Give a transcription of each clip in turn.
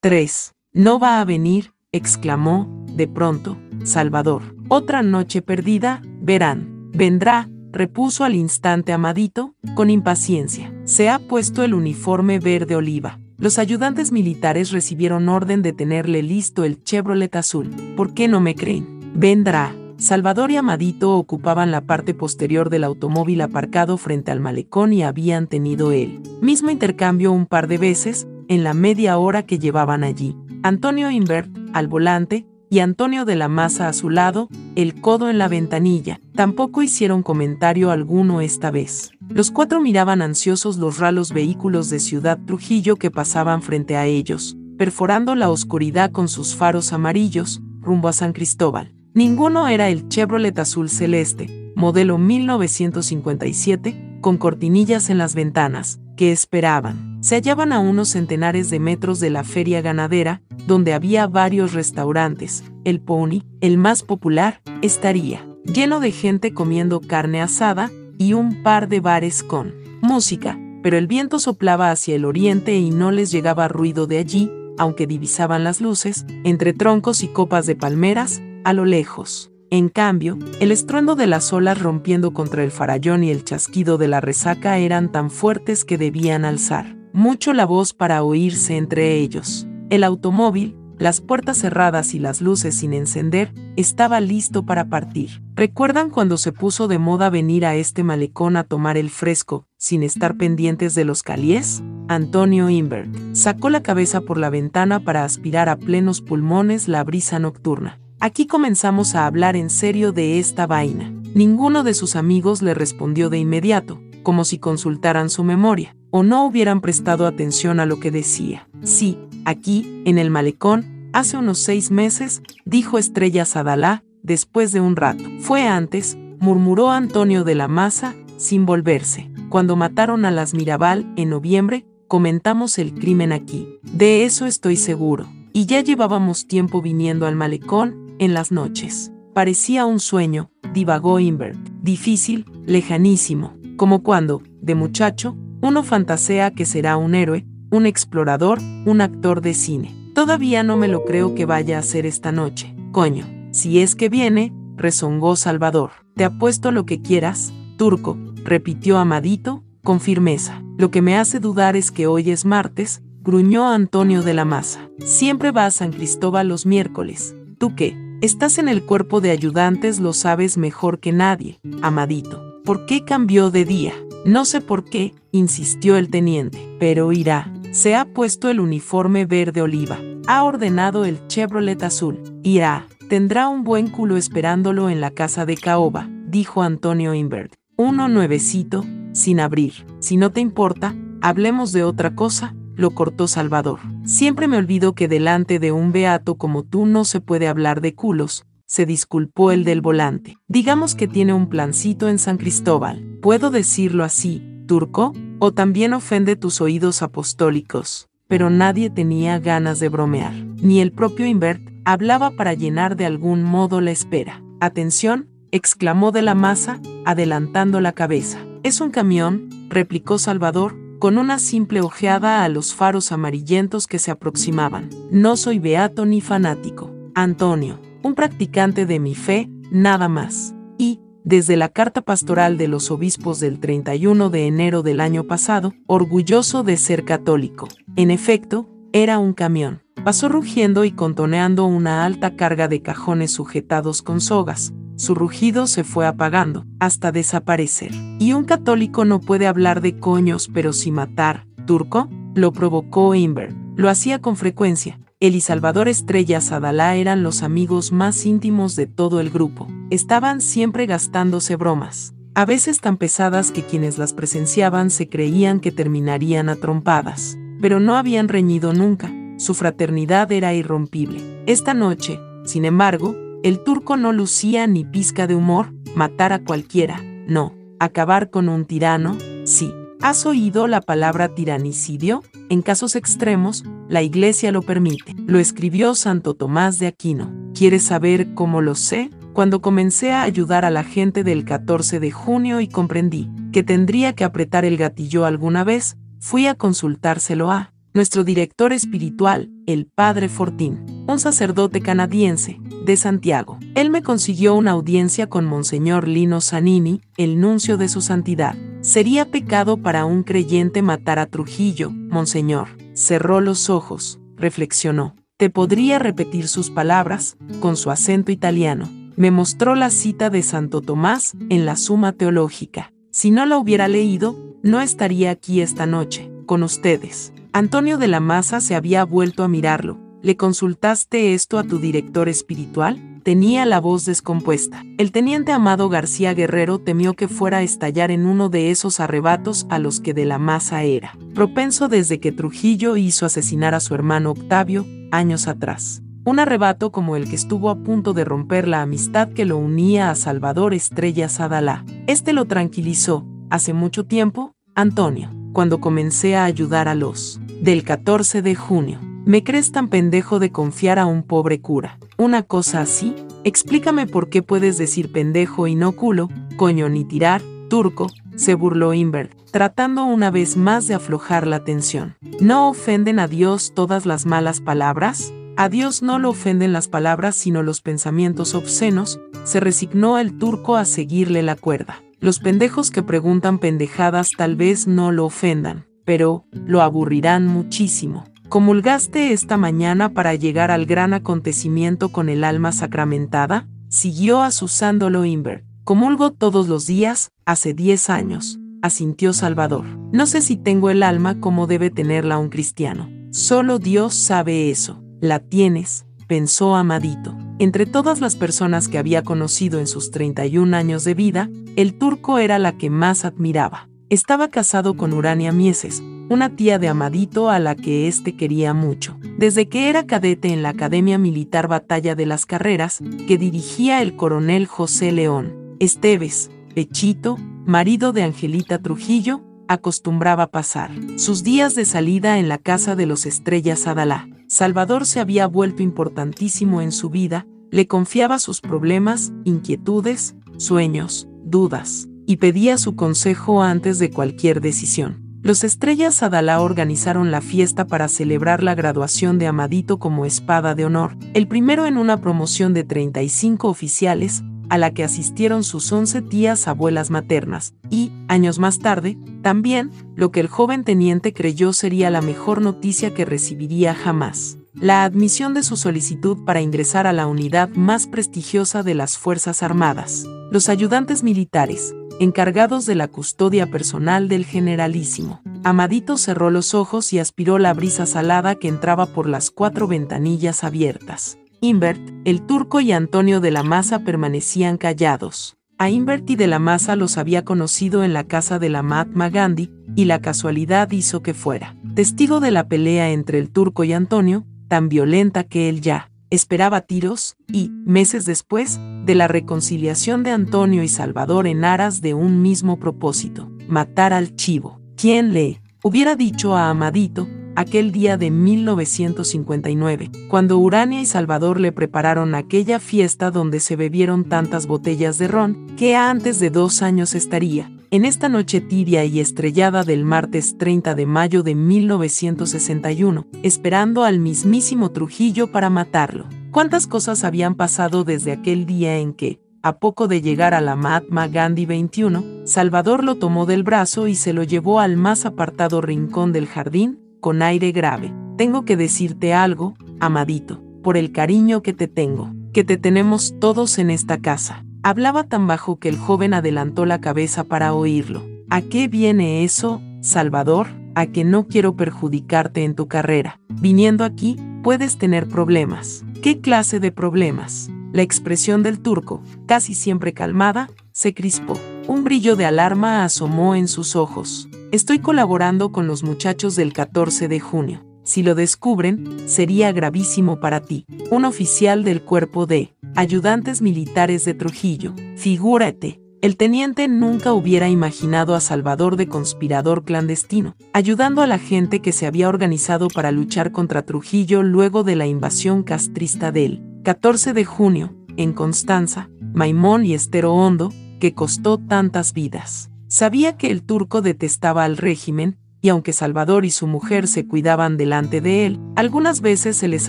3. No va a venir, exclamó, de pronto, Salvador. Otra noche perdida, verán. Vendrá, repuso al instante Amadito, con impaciencia. Se ha puesto el uniforme verde oliva. Los ayudantes militares recibieron orden de tenerle listo el Chevrolet azul. ¿Por qué no me creen? Vendrá. Salvador y Amadito ocupaban la parte posterior del automóvil aparcado frente al malecón y habían tenido el mismo intercambio un par de veces en la media hora que llevaban allí. Antonio Invert, al volante, y Antonio de la Maza a su lado, el codo en la ventanilla. Tampoco hicieron comentario alguno esta vez. Los cuatro miraban ansiosos los ralos vehículos de Ciudad Trujillo que pasaban frente a ellos, perforando la oscuridad con sus faros amarillos, rumbo a San Cristóbal. Ninguno era el Chevrolet azul celeste, modelo 1957, con cortinillas en las ventanas, que esperaban. Se hallaban a unos centenares de metros de la feria ganadera, donde había varios restaurantes. El Pony, el más popular, estaría lleno de gente comiendo carne asada y un par de bares con música, pero el viento soplaba hacia el oriente y no les llegaba ruido de allí, aunque divisaban las luces, entre troncos y copas de palmeras, a lo lejos. En cambio, el estruendo de las olas rompiendo contra el farallón y el chasquido de la resaca eran tan fuertes que debían alzar mucho la voz para oírse entre ellos. El automóvil, las puertas cerradas y las luces sin encender, estaba listo para partir. ¿Recuerdan cuando se puso de moda venir a este malecón a tomar el fresco, sin estar pendientes de los caliés? Antonio Invert sacó la cabeza por la ventana para aspirar a plenos pulmones la brisa nocturna. Aquí comenzamos a hablar en serio de esta vaina. Ninguno de sus amigos le respondió de inmediato, como si consultaran su memoria, o no hubieran prestado atención a lo que decía. Sí, aquí, en el malecón, hace unos seis meses, dijo Estrella Sadalá, después de un rato. Fue antes, murmuró Antonio de la Maza, sin volverse. Cuando mataron a las Mirabal, en noviembre, comentamos el crimen aquí. De eso estoy seguro. Y ya llevábamos tiempo viniendo al malecón, en las noches. Parecía un sueño, divagó Invert. Difícil, lejanísimo. Como cuando, de muchacho, uno fantasea que será un héroe, un explorador, un actor de cine. Todavía no me lo creo que vaya a ser esta noche. Coño, si es que viene, rezongó Salvador. Te apuesto lo que quieras, turco, repitió Amadito, con firmeza. Lo que me hace dudar es que hoy es martes, gruñó Antonio de la Maza. Siempre va a San Cristóbal los miércoles. ¿Tú qué? Estás en el cuerpo de ayudantes, lo sabes mejor que nadie, Amadito. ¿Por qué cambió de día? No sé por qué, insistió el teniente, pero irá. Se ha puesto el uniforme verde oliva. Ha ordenado el Chevrolet azul. Irá. Tendrá un buen culo esperándolo en la casa de Caoba, dijo Antonio Invert. Uno nuevecito, sin abrir. Si no te importa, hablemos de otra cosa, lo cortó Salvador. Siempre me olvido que delante de un beato como tú no se puede hablar de culos, se disculpó el del volante. Digamos que tiene un plancito en San Cristóbal. ¿Puedo decirlo así, turco? ¿O también ofende tus oídos apostólicos? Pero nadie tenía ganas de bromear. Ni el propio Invert hablaba para llenar de algún modo la espera. Atención, exclamó de la masa, adelantando la cabeza. Es un camión, replicó Salvador, con una simple ojeada a los faros amarillentos que se aproximaban. No soy beato ni fanático. Antonio, un practicante de mi fe, nada más. Y, desde la carta pastoral de los obispos del 31 de enero del año pasado, orgulloso de ser católico. En efecto, era un camión. Pasó rugiendo y contoneando una alta carga de cajones sujetados con sogas. Su rugido se fue apagando, hasta desaparecer. Y un católico no puede hablar de coños pero si matar, turco, lo provocó Inver. Lo hacía con frecuencia, él y Salvador Estrella Sadalá eran los amigos más íntimos de todo el grupo. Estaban siempre gastándose bromas, a veces tan pesadas que quienes las presenciaban se creían que terminarían a trompadas. Pero no habían reñido nunca, su fraternidad era irrompible. Esta noche, sin embargo, el turco no lucía ni pizca de humor, matar a cualquiera, no, acabar con un tirano, sí. ¿Has oído la palabra tiranicidio? En casos extremos, la Iglesia lo permite. Lo escribió Santo Tomás de Aquino. ¿Quieres saber cómo lo sé? Cuando comencé a ayudar a la gente del 14 de junio y comprendí que tendría que apretar el gatillo alguna vez, fui a consultárselo a nuestro director espiritual, el Padre Fortín, un sacerdote canadiense, de Santiago. Él me consiguió una audiencia con Monseñor Lino Zanini, el nuncio de su santidad. Sería pecado para un creyente matar a Trujillo, Monseñor. Cerró los ojos, reflexionó. Te podría repetir sus palabras, con su acento italiano. Me mostró la cita de Santo Tomás en la Suma Teológica. Si no la hubiera leído, no estaría aquí esta noche, con ustedes. Antonio de la Maza se había vuelto a mirarlo. ¿Le consultaste esto a tu director espiritual? Tenía la voz descompuesta. El teniente Amado García Guerrero temió que fuera a estallar en uno de esos arrebatos a los que de la Maza era, propenso desde que Trujillo hizo asesinar a su hermano Octavio, años atrás. Un arrebato como el que estuvo a punto de romper la amistad que lo unía a Salvador Estrella Sadalá. Este lo tranquilizó, hace mucho tiempo, Antonio, cuando comencé a ayudar a los del 14 de junio. ¿Me crees tan pendejo de confiar a un pobre cura? Una cosa así, explícame por qué puedes decir pendejo y no culo, coño ni tirar, turco, se burló Invert, tratando una vez más de aflojar la tensión. ¿No ofenden a Dios todas las malas palabras? A Dios no lo ofenden las palabras sino los pensamientos obscenos, se resignó el turco a seguirle la cuerda. Los pendejos que preguntan pendejadas tal vez no lo ofendan, pero lo aburrirán muchísimo. ¿Comulgaste esta mañana para llegar al gran acontecimiento con el alma sacramentada? Siguió asusándolo Inver. Comulgo todos los días, hace diez años, asintió Salvador. No sé si tengo el alma como debe tenerla un cristiano. Solo Dios sabe eso. La tienes, pensó Amadito. Entre todas las personas que había conocido en sus 31 años de vida, el turco era la que más admiraba. Estaba casado con Urania Mieses, una tía de Amadito a la que éste quería mucho. Desde que era cadete en la Academia Militar Batalla de las Carreras, que dirigía el coronel José León, Esteves, Pechito, marido de Angelita Trujillo, acostumbraba pasar sus días de salida en la casa de los Estrellas Adalá. Salvador se había vuelto importantísimo en su vida, le confiaba sus problemas, inquietudes, sueños, dudas, y pedía su consejo antes de cualquier decisión. Los Estrellas Adalá organizaron la fiesta para celebrar la graduación de Amadito como espada de honor, el primero en una promoción de 35 oficiales, a la que asistieron sus 11 tías abuelas maternas, y, años más tarde, también, lo que el joven teniente creyó sería la mejor noticia que recibiría jamás, la admisión de su solicitud para ingresar a la unidad más prestigiosa de las Fuerzas Armadas. Los ayudantes militares, encargados de la custodia personal del generalísimo. Amadito cerró los ojos y aspiró la brisa salada que entraba por las cuatro ventanillas abiertas. Invert, el turco y Antonio de la Maza permanecían callados. A Invert y de la Maza los había conocido en la casa de la Mahatma Gandhi, y la casualidad hizo que fuera testigo de la pelea entre el turco y Antonio, tan violenta que él ya esperaba tiros, y, meses después, de la reconciliación de Antonio y Salvador en aras de un mismo propósito, matar al chivo. ¿Quién le hubiera dicho a Amadito, aquel día de 1959, cuando Urania y Salvador le prepararon aquella fiesta donde se bebieron tantas botellas de ron, que antes de dos años estaría, en esta noche tibia y estrellada del martes 30 de mayo de 1961, esperando al mismísimo Trujillo para matarlo. ¿Cuántas cosas habían pasado desde aquel día en que, a poco de llegar a la Mahatma Gandhi 21, Salvador lo tomó del brazo y se lo llevó al más apartado rincón del jardín, con aire grave. Tengo que decirte algo, amadito, por el cariño que te tengo, que te tenemos todos en esta casa. Hablaba tan bajo que el joven adelantó la cabeza para oírlo. ¿A qué viene eso, Salvador? A que no quiero perjudicarte en tu carrera. Viniendo aquí, puedes tener problemas. ¿Qué clase de problemas? La expresión del turco, casi siempre calmada, se crispó. Un brillo de alarma asomó en sus ojos. Estoy colaborando con los muchachos del 14 de junio. Si lo descubren, sería gravísimo para ti. Un oficial del cuerpo de ayudantes militares de Trujillo. Figúrate, el teniente nunca hubiera imaginado a Salvador de conspirador clandestino, ayudando a la gente que se había organizado para luchar contra Trujillo luego de la invasión castrista del 14 de junio, en Constanza, Maimón y Estero Hondo, que costó tantas vidas. Sabía que el turco detestaba al régimen, y aunque Salvador y su mujer se cuidaban delante de él, algunas veces se les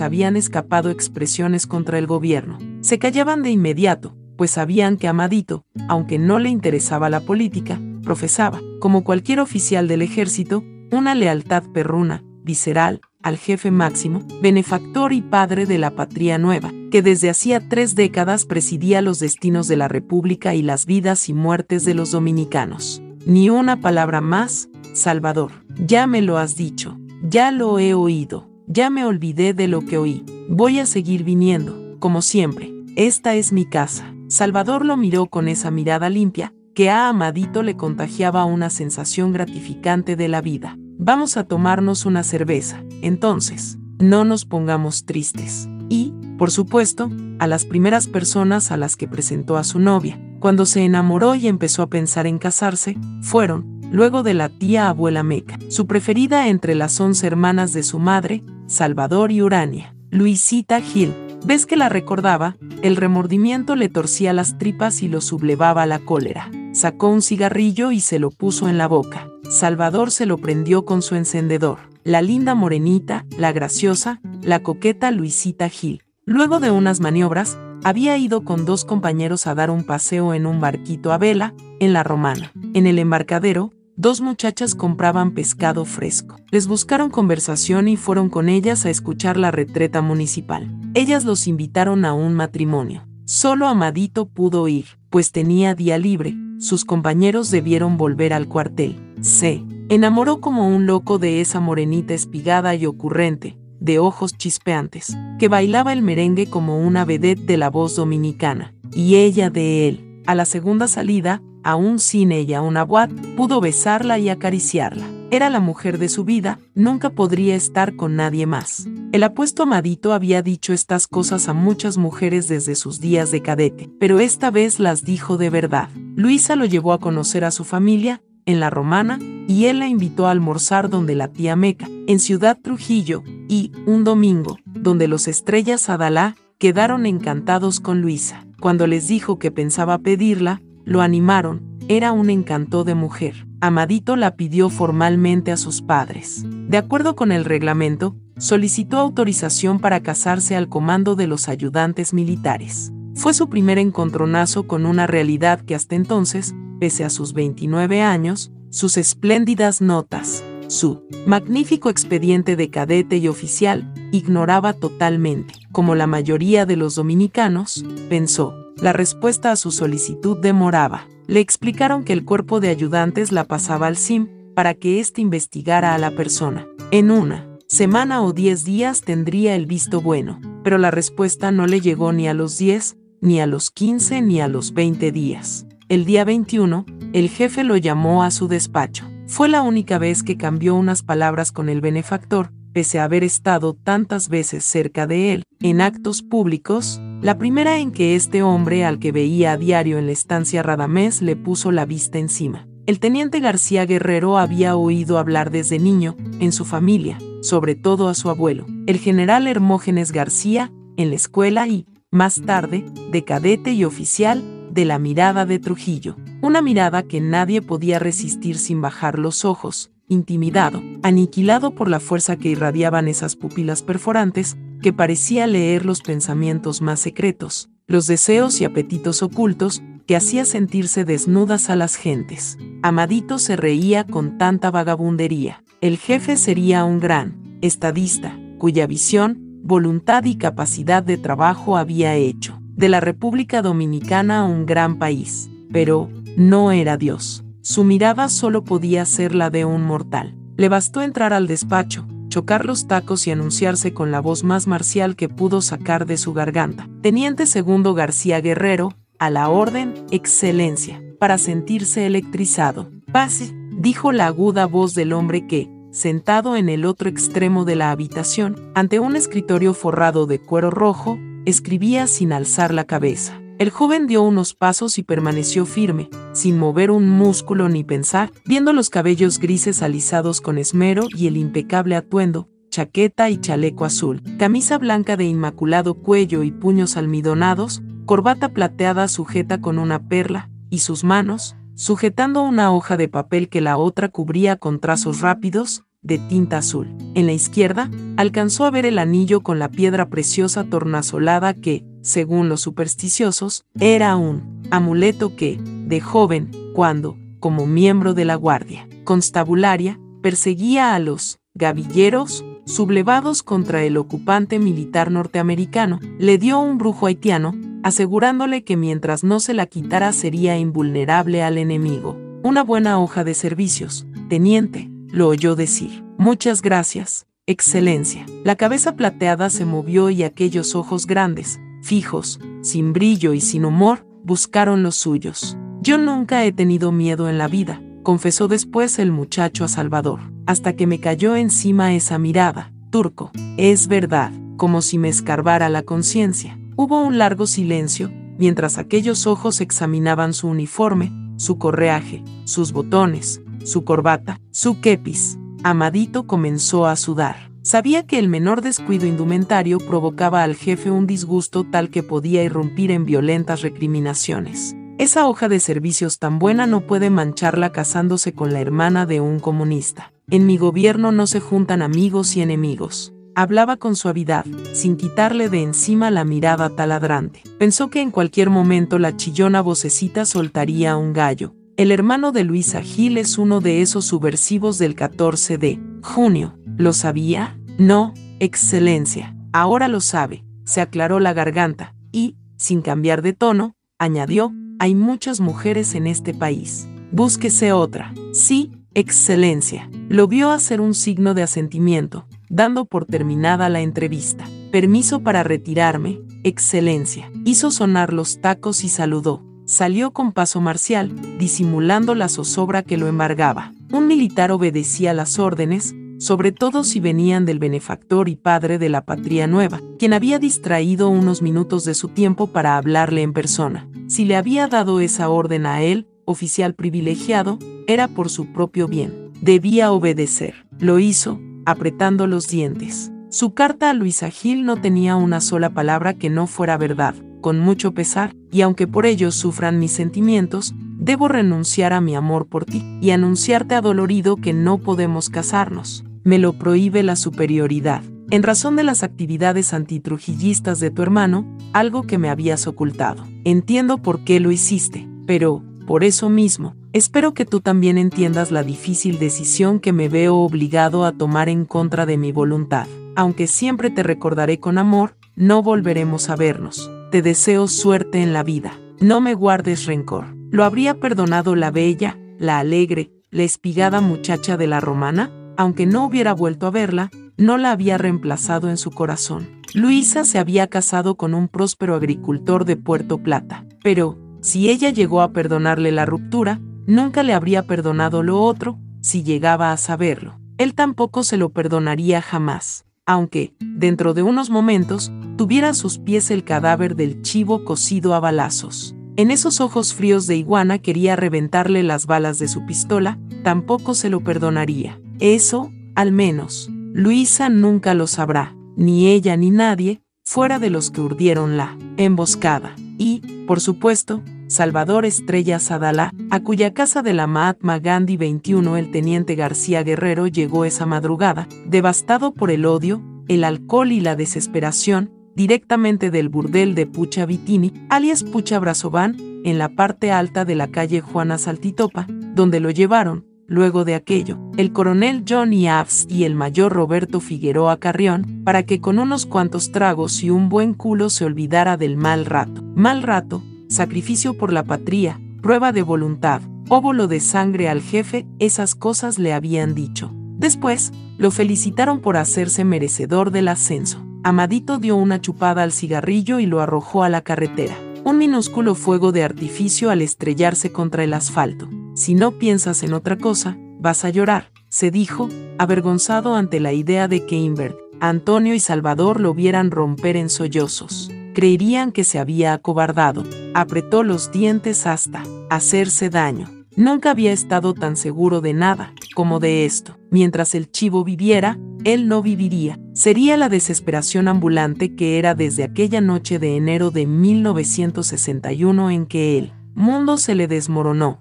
habían escapado expresiones contra el gobierno. Se callaban de inmediato, pues sabían que Amadito, aunque no le interesaba la política, profesaba, como cualquier oficial del ejército, una lealtad perruna, visceral, al jefe máximo, benefactor y padre de la patria nueva, que desde hacía tres décadas presidía los destinos de la República y las vidas y muertes de los dominicanos. Ni una palabra más, Salvador. Ya me lo has dicho, ya lo he oído, ya me olvidé de lo que oí. Voy a seguir viniendo, como siempre. Esta es mi casa. Salvador lo miró con esa mirada limpia, que a Amadito le contagiaba una sensación gratificante de la vida. Vamos a tomarnos una cerveza, entonces, no nos pongamos tristes. Y, por supuesto, a las primeras personas a las que presentó a su novia, cuando se enamoró y empezó a pensar en casarse, fueron, luego de la tía abuela Meca, su preferida entre las once hermanas de su madre, Salvador y Urania, Luisita Gil. ¿Ves que la recordaba? El remordimiento le torcía las tripas y lo sublevaba la cólera. Sacó un cigarrillo y se lo puso en la boca. Salvador se lo prendió con su encendedor. La linda morenita, la graciosa, la coqueta Luisita Gil. Luego de unas maniobras, había ido con dos compañeros a dar un paseo en un barquito a vela, en la Romana. En el embarcadero, dos muchachas compraban pescado fresco. Les buscaron conversación y fueron con ellas a escuchar la retreta municipal. Ellas los invitaron a un matrimonio. Solo Amadito pudo ir, pues tenía día libre. Sus compañeros debieron volver al cuartel. Se enamoró como un loco de esa morenita espigada y ocurrente, de ojos chispeantes, que bailaba el merengue como una vedette de la voz dominicana, y ella de él. A la segunda salida, aún sin ella una boat, pudo besarla y acariciarla. Era la mujer de su vida, nunca podría estar con nadie más. El apuesto Amadito había dicho estas cosas a muchas mujeres desde sus días de cadete, pero esta vez las dijo de verdad. Luisa lo llevó a conocer a su familia, en la Romana, y él la invitó a almorzar donde la tía Meca, en Ciudad Trujillo, y, un domingo, donde los estrellas Adalá quedaron encantados con Luisa. Cuando les dijo que pensaba pedirla, lo animaron, era un encanto de mujer. Amadito la pidió formalmente a sus padres. De acuerdo con el reglamento, solicitó autorización para casarse al comando de los ayudantes militares. Fue su primer encontronazo con una realidad que hasta entonces pese a sus 29 años, sus espléndidas notas, su magnífico expediente de cadete y oficial, ignoraba totalmente. Como la mayoría de los dominicanos, pensó, la respuesta a su solicitud demoraba. Le explicaron que el cuerpo de ayudantes la pasaba al SIM para que éste investigara a la persona. En una semana o 10 días tendría el visto bueno, pero la respuesta no le llegó ni a los 10, ni a los 15, ni a los 20 días. El día 21, el jefe lo llamó a su despacho. Fue la única vez que cambió unas palabras con el benefactor, pese a haber estado tantas veces cerca de él, en actos públicos, la primera en que este hombre al que veía a diario en la estancia Radamés le puso la vista encima. El teniente García Guerrero había oído hablar desde niño, en su familia, sobre todo a su abuelo, el general Hermógenes García, en la escuela y, más tarde, de cadete y oficial, de la mirada de Trujillo, una mirada que nadie podía resistir sin bajar los ojos, intimidado, aniquilado por la fuerza que irradiaban esas pupilas perforantes, que parecía leer los pensamientos más secretos, los deseos y apetitos ocultos, que hacía sentirse desnudas a las gentes. Amadito se reía con tanta vagabundería. El jefe sería un gran estadista, cuya visión, voluntad y capacidad de trabajo había hecho de la República Dominicana un gran país, pero no era Dios. Su mirada solo podía ser la de un mortal. Le bastó entrar al despacho, chocar los tacos y anunciarse con la voz más marcial que pudo sacar de su garganta. Teniente segundo García Guerrero, a la orden, excelencia, para sentirse electrizado. Pase, dijo la aguda voz del hombre que, sentado en el otro extremo de la habitación, ante un escritorio forrado de cuero rojo, Escribía sin alzar la cabeza. El joven dio unos pasos y permaneció firme, sin mover un músculo ni pensar, viendo los cabellos grises alisados con esmero y el impecable atuendo, chaqueta y chaleco azul, camisa blanca de inmaculado cuello y puños almidonados, corbata plateada sujeta con una perla, y sus manos, sujetando una hoja de papel que la otra cubría con trazos rápidos, de tinta azul. En la izquierda, alcanzó a ver el anillo con la piedra preciosa tornasolada que, según los supersticiosos, era un amuleto que, de joven, cuando, como miembro de la Guardia Constabularia, perseguía a los gavilleros sublevados contra el ocupante militar norteamericano, le dio un brujo haitiano, asegurándole que mientras no se la quitara sería invulnerable al enemigo. Una buena hoja de servicios, teniente, lo oyó decir. Muchas gracias, Excelencia. La cabeza plateada se movió y aquellos ojos grandes, fijos, sin brillo y sin humor, buscaron los suyos. Yo nunca he tenido miedo en la vida, confesó después el muchacho a Salvador, hasta que me cayó encima esa mirada. Turco, es verdad, como si me escarbara la conciencia. Hubo un largo silencio, mientras aquellos ojos examinaban su uniforme, su correaje, sus botones, su corbata, su kepis. Amadito comenzó a sudar. Sabía que el menor descuido indumentario provocaba al jefe un disgusto tal que podía irrumpir en violentas recriminaciones. Esa hoja de servicios tan buena no puede mancharla casándose con la hermana de un comunista. En mi gobierno no se juntan amigos y enemigos. Hablaba con suavidad, sin quitarle de encima la mirada taladrante. Pensó que en cualquier momento la chillona vocecita soltaría un gallo, el hermano de Luisa Gil es uno de esos subversivos del 14 de junio. ¿Lo sabía? No, excelencia. Ahora lo sabe. Se aclaró la garganta y, sin cambiar de tono, añadió, hay muchas mujeres en este país. Búsquese otra. Sí, excelencia. Lo vio hacer un signo de asentimiento, dando por terminada la entrevista. Permiso para retirarme, excelencia. Hizo sonar los tacos y saludó salió con paso marcial, disimulando la zozobra que lo embargaba. Un militar obedecía las órdenes, sobre todo si venían del benefactor y padre de la patria nueva, quien había distraído unos minutos de su tiempo para hablarle en persona. Si le había dado esa orden a él, oficial privilegiado, era por su propio bien. Debía obedecer. Lo hizo, apretando los dientes. Su carta a Luisa Gil no tenía una sola palabra que no fuera verdad con mucho pesar, y aunque por ello sufran mis sentimientos, debo renunciar a mi amor por ti y anunciarte adolorido que no podemos casarnos. Me lo prohíbe la superioridad, en razón de las actividades antitrujillistas de tu hermano, algo que me habías ocultado. Entiendo por qué lo hiciste, pero, por eso mismo, espero que tú también entiendas la difícil decisión que me veo obligado a tomar en contra de mi voluntad. Aunque siempre te recordaré con amor, no volveremos a vernos te deseo suerte en la vida. No me guardes rencor. ¿Lo habría perdonado la bella, la alegre, la espigada muchacha de la romana? Aunque no hubiera vuelto a verla, no la había reemplazado en su corazón. Luisa se había casado con un próspero agricultor de Puerto Plata, pero, si ella llegó a perdonarle la ruptura, nunca le habría perdonado lo otro, si llegaba a saberlo. Él tampoco se lo perdonaría jamás aunque, dentro de unos momentos, tuviera a sus pies el cadáver del chivo cocido a balazos. En esos ojos fríos de iguana quería reventarle las balas de su pistola, tampoco se lo perdonaría. Eso, al menos, Luisa nunca lo sabrá, ni ella ni nadie, fuera de los que urdieron la emboscada. Y, por supuesto, Salvador Estrella Sadala, a cuya casa de la Mahatma Gandhi 21 el teniente García Guerrero llegó esa madrugada, devastado por el odio, el alcohol y la desesperación, directamente del burdel de Pucha Vitini, alias Pucha Brazovan, en la parte alta de la calle Juana Saltitopa, donde lo llevaron, luego de aquello, el coronel Johnny Abs y el mayor Roberto Figueroa Carrión, para que con unos cuantos tragos y un buen culo se olvidara del mal rato. Mal rato, sacrificio por la patria, prueba de voluntad, óvulo de sangre al jefe, esas cosas le habían dicho. Después, lo felicitaron por hacerse merecedor del ascenso. Amadito dio una chupada al cigarrillo y lo arrojó a la carretera. Un minúsculo fuego de artificio al estrellarse contra el asfalto. Si no piensas en otra cosa, vas a llorar, se dijo, avergonzado ante la idea de que Invert, Antonio y Salvador lo vieran romper en sollozos creerían que se había acobardado. Apretó los dientes hasta hacerse daño. Nunca había estado tan seguro de nada como de esto. Mientras el chivo viviera, él no viviría. Sería la desesperación ambulante que era desde aquella noche de enero de 1961 en que el mundo se le desmoronó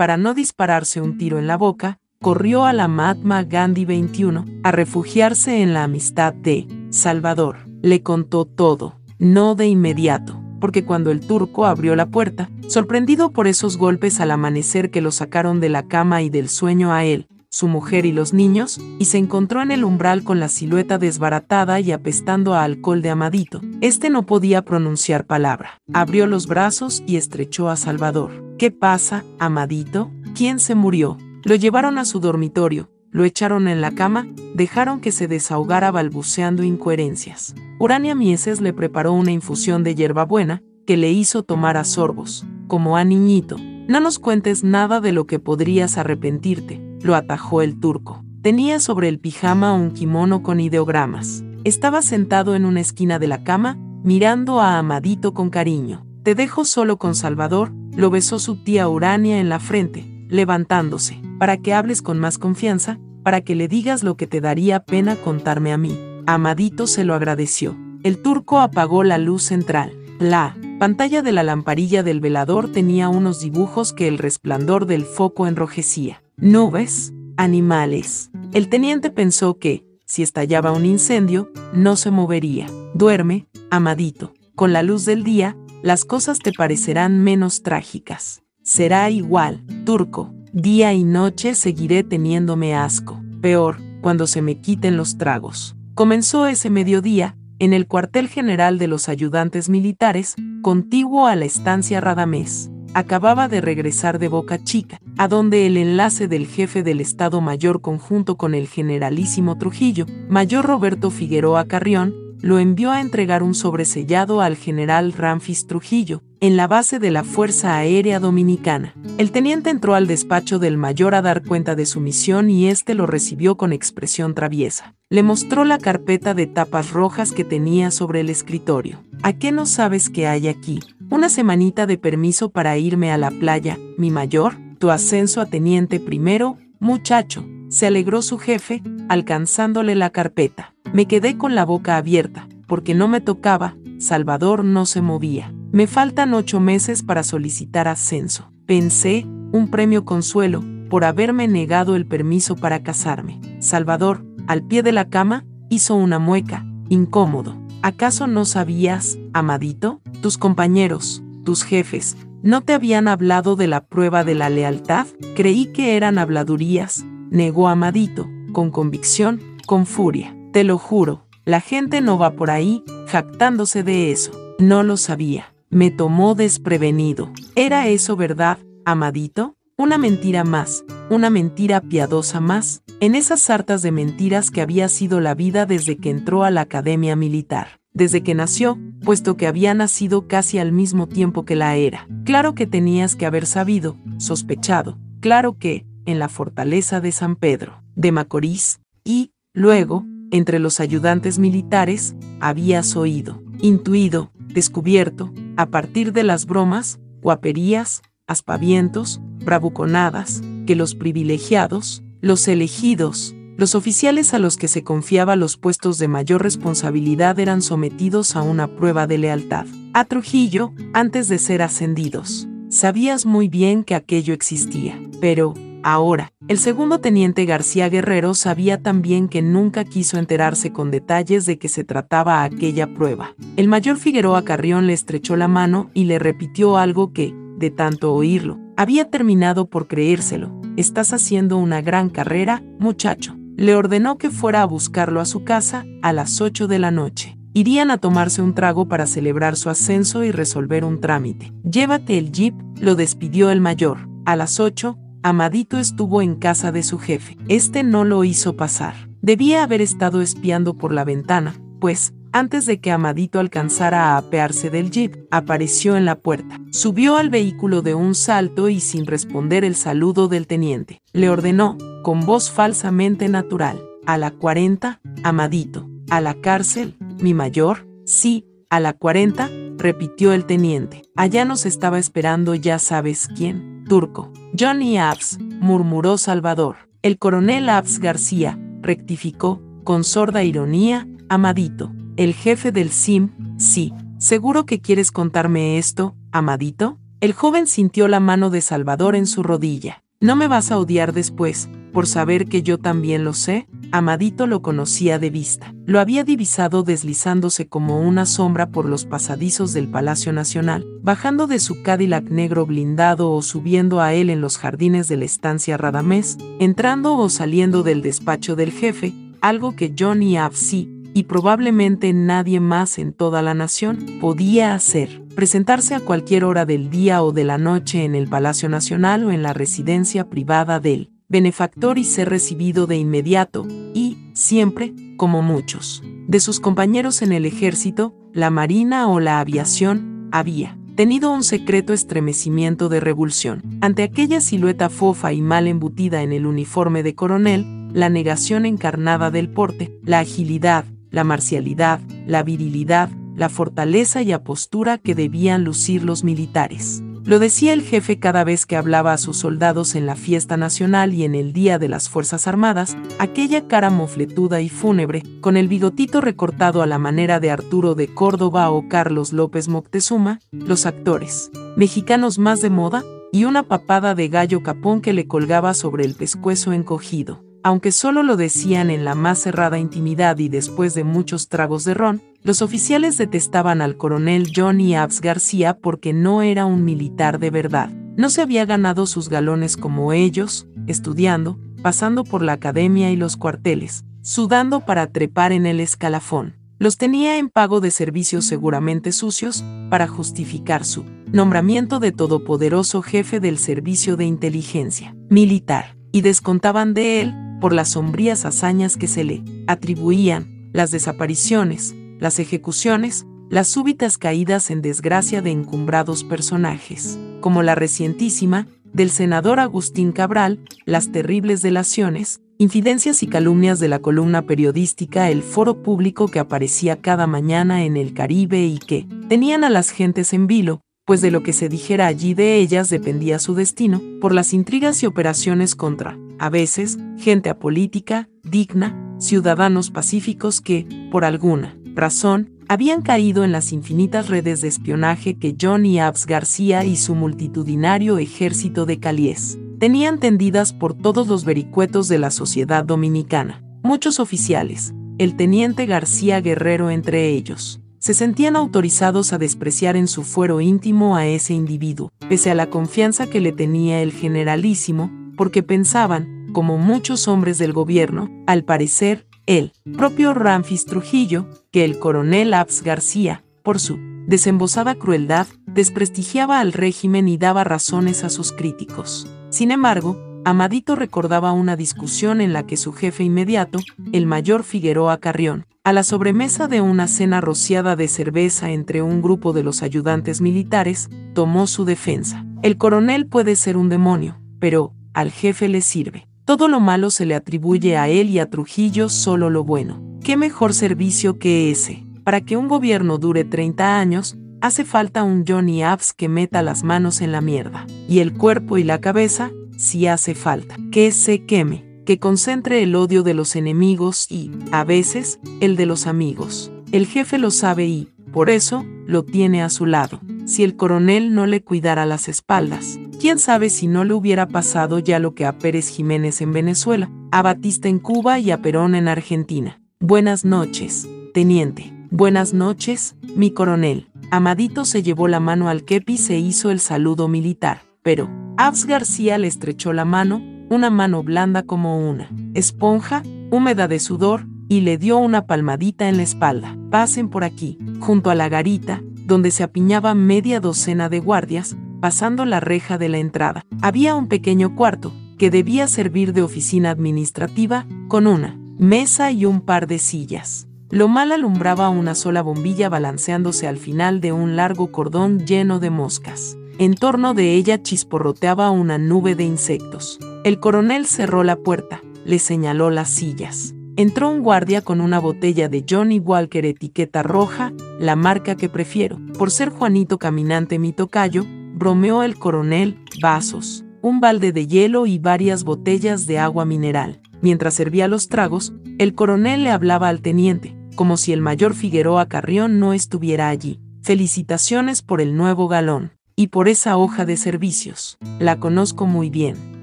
para no dispararse un tiro en la boca, corrió a la Mahatma Gandhi 21 a refugiarse en la amistad de Salvador. Le contó todo, no de inmediato, porque cuando el turco abrió la puerta, sorprendido por esos golpes al amanecer que lo sacaron de la cama y del sueño a él, su mujer y los niños, y se encontró en el umbral con la silueta desbaratada y apestando a alcohol de Amadito. Este no podía pronunciar palabra. Abrió los brazos y estrechó a Salvador. ¿Qué pasa, Amadito? ¿Quién se murió? Lo llevaron a su dormitorio, lo echaron en la cama, dejaron que se desahogara balbuceando incoherencias. Urania Mieses le preparó una infusión de hierbabuena que le hizo tomar a sorbos, como a niñito. No nos cuentes nada de lo que podrías arrepentirte, lo atajó el turco. Tenía sobre el pijama un kimono con ideogramas. Estaba sentado en una esquina de la cama, mirando a Amadito con cariño. Te dejo solo con Salvador, lo besó su tía Urania en la frente, levantándose, para que hables con más confianza, para que le digas lo que te daría pena contarme a mí. Amadito se lo agradeció. El turco apagó la luz central. La pantalla de la lamparilla del velador tenía unos dibujos que el resplandor del foco enrojecía. Nubes, animales. El teniente pensó que, si estallaba un incendio, no se movería. Duerme, amadito. Con la luz del día, las cosas te parecerán menos trágicas. Será igual, turco. Día y noche seguiré teniéndome asco. Peor, cuando se me quiten los tragos. Comenzó ese mediodía, en el cuartel general de los ayudantes militares, contiguo a la estancia Radamés. Acababa de regresar de Boca Chica, a donde el enlace del jefe del Estado Mayor conjunto con el generalísimo Trujillo, Mayor Roberto Figueroa Carrión, lo envió a entregar un sobresellado al general Ramfis Trujillo, en la base de la Fuerza Aérea Dominicana. El teniente entró al despacho del mayor a dar cuenta de su misión y éste lo recibió con expresión traviesa. Le mostró la carpeta de tapas rojas que tenía sobre el escritorio. ¿A qué no sabes que hay aquí? Una semanita de permiso para irme a la playa, mi mayor, tu ascenso a teniente primero, muchacho, se alegró su jefe, alcanzándole la carpeta. Me quedé con la boca abierta, porque no me tocaba, Salvador no se movía. Me faltan ocho meses para solicitar ascenso. Pensé, un premio consuelo, por haberme negado el permiso para casarme. Salvador, al pie de la cama, hizo una mueca, incómodo. ¿Acaso no sabías, amadito? Tus compañeros, tus jefes, ¿no te habían hablado de la prueba de la lealtad? Creí que eran habladurías, negó Amadito, con convicción, con furia. Te lo juro, la gente no va por ahí, jactándose de eso. No lo sabía. Me tomó desprevenido. ¿Era eso verdad, Amadito? Una mentira más, una mentira piadosa más, en esas sartas de mentiras que había sido la vida desde que entró a la academia militar, desde que nació, puesto que había nacido casi al mismo tiempo que la era. Claro que tenías que haber sabido, sospechado, claro que, en la fortaleza de San Pedro, de Macorís, y, luego, entre los ayudantes militares, habías oído, intuido, descubierto, a partir de las bromas, guaperías, aspavientos, bravuconadas, que los privilegiados, los elegidos, los oficiales a los que se confiaba los puestos de mayor responsabilidad eran sometidos a una prueba de lealtad. A Trujillo, antes de ser ascendidos. Sabías muy bien que aquello existía, pero, Ahora, el segundo teniente García Guerrero sabía también que nunca quiso enterarse con detalles de que se trataba aquella prueba. El mayor Figueroa Carrión le estrechó la mano y le repitió algo que, de tanto oírlo, había terminado por creérselo. Estás haciendo una gran carrera, muchacho. Le ordenó que fuera a buscarlo a su casa a las 8 de la noche. Irían a tomarse un trago para celebrar su ascenso y resolver un trámite. Llévate el jeep, lo despidió el mayor. A las 8, Amadito estuvo en casa de su jefe. Este no lo hizo pasar. Debía haber estado espiando por la ventana, pues, antes de que Amadito alcanzara a apearse del jeep, apareció en la puerta. Subió al vehículo de un salto y sin responder el saludo del teniente, le ordenó, con voz falsamente natural, a la 40, Amadito, a la cárcel, mi mayor, sí, a la 40, repitió el teniente. Allá nos estaba esperando ya sabes quién, turco. Johnny Abs, murmuró Salvador. El coronel Abs García, rectificó, con sorda ironía, Amadito, el jefe del SIM, sí. ¿Seguro que quieres contarme esto, Amadito? El joven sintió la mano de Salvador en su rodilla. ¿No me vas a odiar después, por saber que yo también lo sé? Amadito lo conocía de vista. Lo había divisado deslizándose como una sombra por los pasadizos del Palacio Nacional, bajando de su Cadillac negro blindado o subiendo a él en los jardines de la estancia Radamés, entrando o saliendo del despacho del jefe, algo que Johnny Avsi y probablemente nadie más en toda la nación podía hacer, presentarse a cualquier hora del día o de la noche en el Palacio Nacional o en la residencia privada del benefactor y ser recibido de inmediato, y, siempre, como muchos, de sus compañeros en el ejército, la marina o la aviación, había tenido un secreto estremecimiento de revulsión. Ante aquella silueta fofa y mal embutida en el uniforme de coronel, la negación encarnada del porte, la agilidad, la marcialidad, la virilidad, la fortaleza y apostura que debían lucir los militares. Lo decía el jefe cada vez que hablaba a sus soldados en la fiesta nacional y en el Día de las Fuerzas Armadas, aquella cara mofletuda y fúnebre, con el bigotito recortado a la manera de Arturo de Córdoba o Carlos López Moctezuma, los actores mexicanos más de moda, y una papada de gallo capón que le colgaba sobre el pescuezo encogido. Aunque solo lo decían en la más cerrada intimidad y después de muchos tragos de ron, los oficiales detestaban al coronel Johnny Abs García porque no era un militar de verdad. No se había ganado sus galones como ellos, estudiando, pasando por la academia y los cuarteles, sudando para trepar en el escalafón. Los tenía en pago de servicios seguramente sucios para justificar su nombramiento de todopoderoso jefe del servicio de inteligencia militar, y descontaban de él por las sombrías hazañas que se le atribuían, las desapariciones, las ejecuciones, las súbitas caídas en desgracia de encumbrados personajes, como la recientísima, del senador Agustín Cabral, las terribles delaciones, infidencias y calumnias de la columna periodística El Foro Público que aparecía cada mañana en el Caribe y que tenían a las gentes en vilo, pues de lo que se dijera allí de ellas dependía su destino, por las intrigas y operaciones contra a veces, gente apolítica, digna, ciudadanos pacíficos que, por alguna razón, habían caído en las infinitas redes de espionaje que Johnny Abs García y su multitudinario ejército de Caliés tenían tendidas por todos los vericuetos de la sociedad dominicana. Muchos oficiales, el teniente García Guerrero entre ellos, se sentían autorizados a despreciar en su fuero íntimo a ese individuo, pese a la confianza que le tenía el generalísimo, porque pensaban, como muchos hombres del gobierno, al parecer, el propio Ramfis Trujillo, que el coronel Abs García, por su desembosada crueldad, desprestigiaba al régimen y daba razones a sus críticos. Sin embargo, Amadito recordaba una discusión en la que su jefe inmediato, el mayor Figueroa Carrión, a la sobremesa de una cena rociada de cerveza entre un grupo de los ayudantes militares, tomó su defensa. El coronel puede ser un demonio, pero, al jefe le sirve. Todo lo malo se le atribuye a él y a Trujillo solo lo bueno. ¿Qué mejor servicio que ese? Para que un gobierno dure 30 años, hace falta un Johnny Abs que meta las manos en la mierda. Y el cuerpo y la cabeza, si hace falta. Que se queme, que concentre el odio de los enemigos y, a veces, el de los amigos. El jefe lo sabe y, por eso, lo tiene a su lado. Si el coronel no le cuidara las espaldas, quién sabe si no le hubiera pasado ya lo que a Pérez Jiménez en Venezuela, a Batista en Cuba y a Perón en Argentina. Buenas noches, teniente. Buenas noches, mi coronel. Amadito se llevó la mano al kepi y se hizo el saludo militar, pero Abs García le estrechó la mano, una mano blanda como una esponja, húmeda de sudor, y le dio una palmadita en la espalda. Pasen por aquí, junto a la garita, donde se apiñaba media docena de guardias, pasando la reja de la entrada. Había un pequeño cuarto, que debía servir de oficina administrativa, con una mesa y un par de sillas. Lo mal alumbraba una sola bombilla balanceándose al final de un largo cordón lleno de moscas. En torno de ella chisporroteaba una nube de insectos. El coronel cerró la puerta, le señaló las sillas. Entró un guardia con una botella de Johnny Walker etiqueta roja, la marca que prefiero. Por ser Juanito Caminante mi tocayo, bromeó el coronel, vasos, un balde de hielo y varias botellas de agua mineral. Mientras servía los tragos, el coronel le hablaba al teniente, como si el mayor Figueroa Carrión no estuviera allí. Felicitaciones por el nuevo galón. Y por esa hoja de servicios. La conozco muy bien.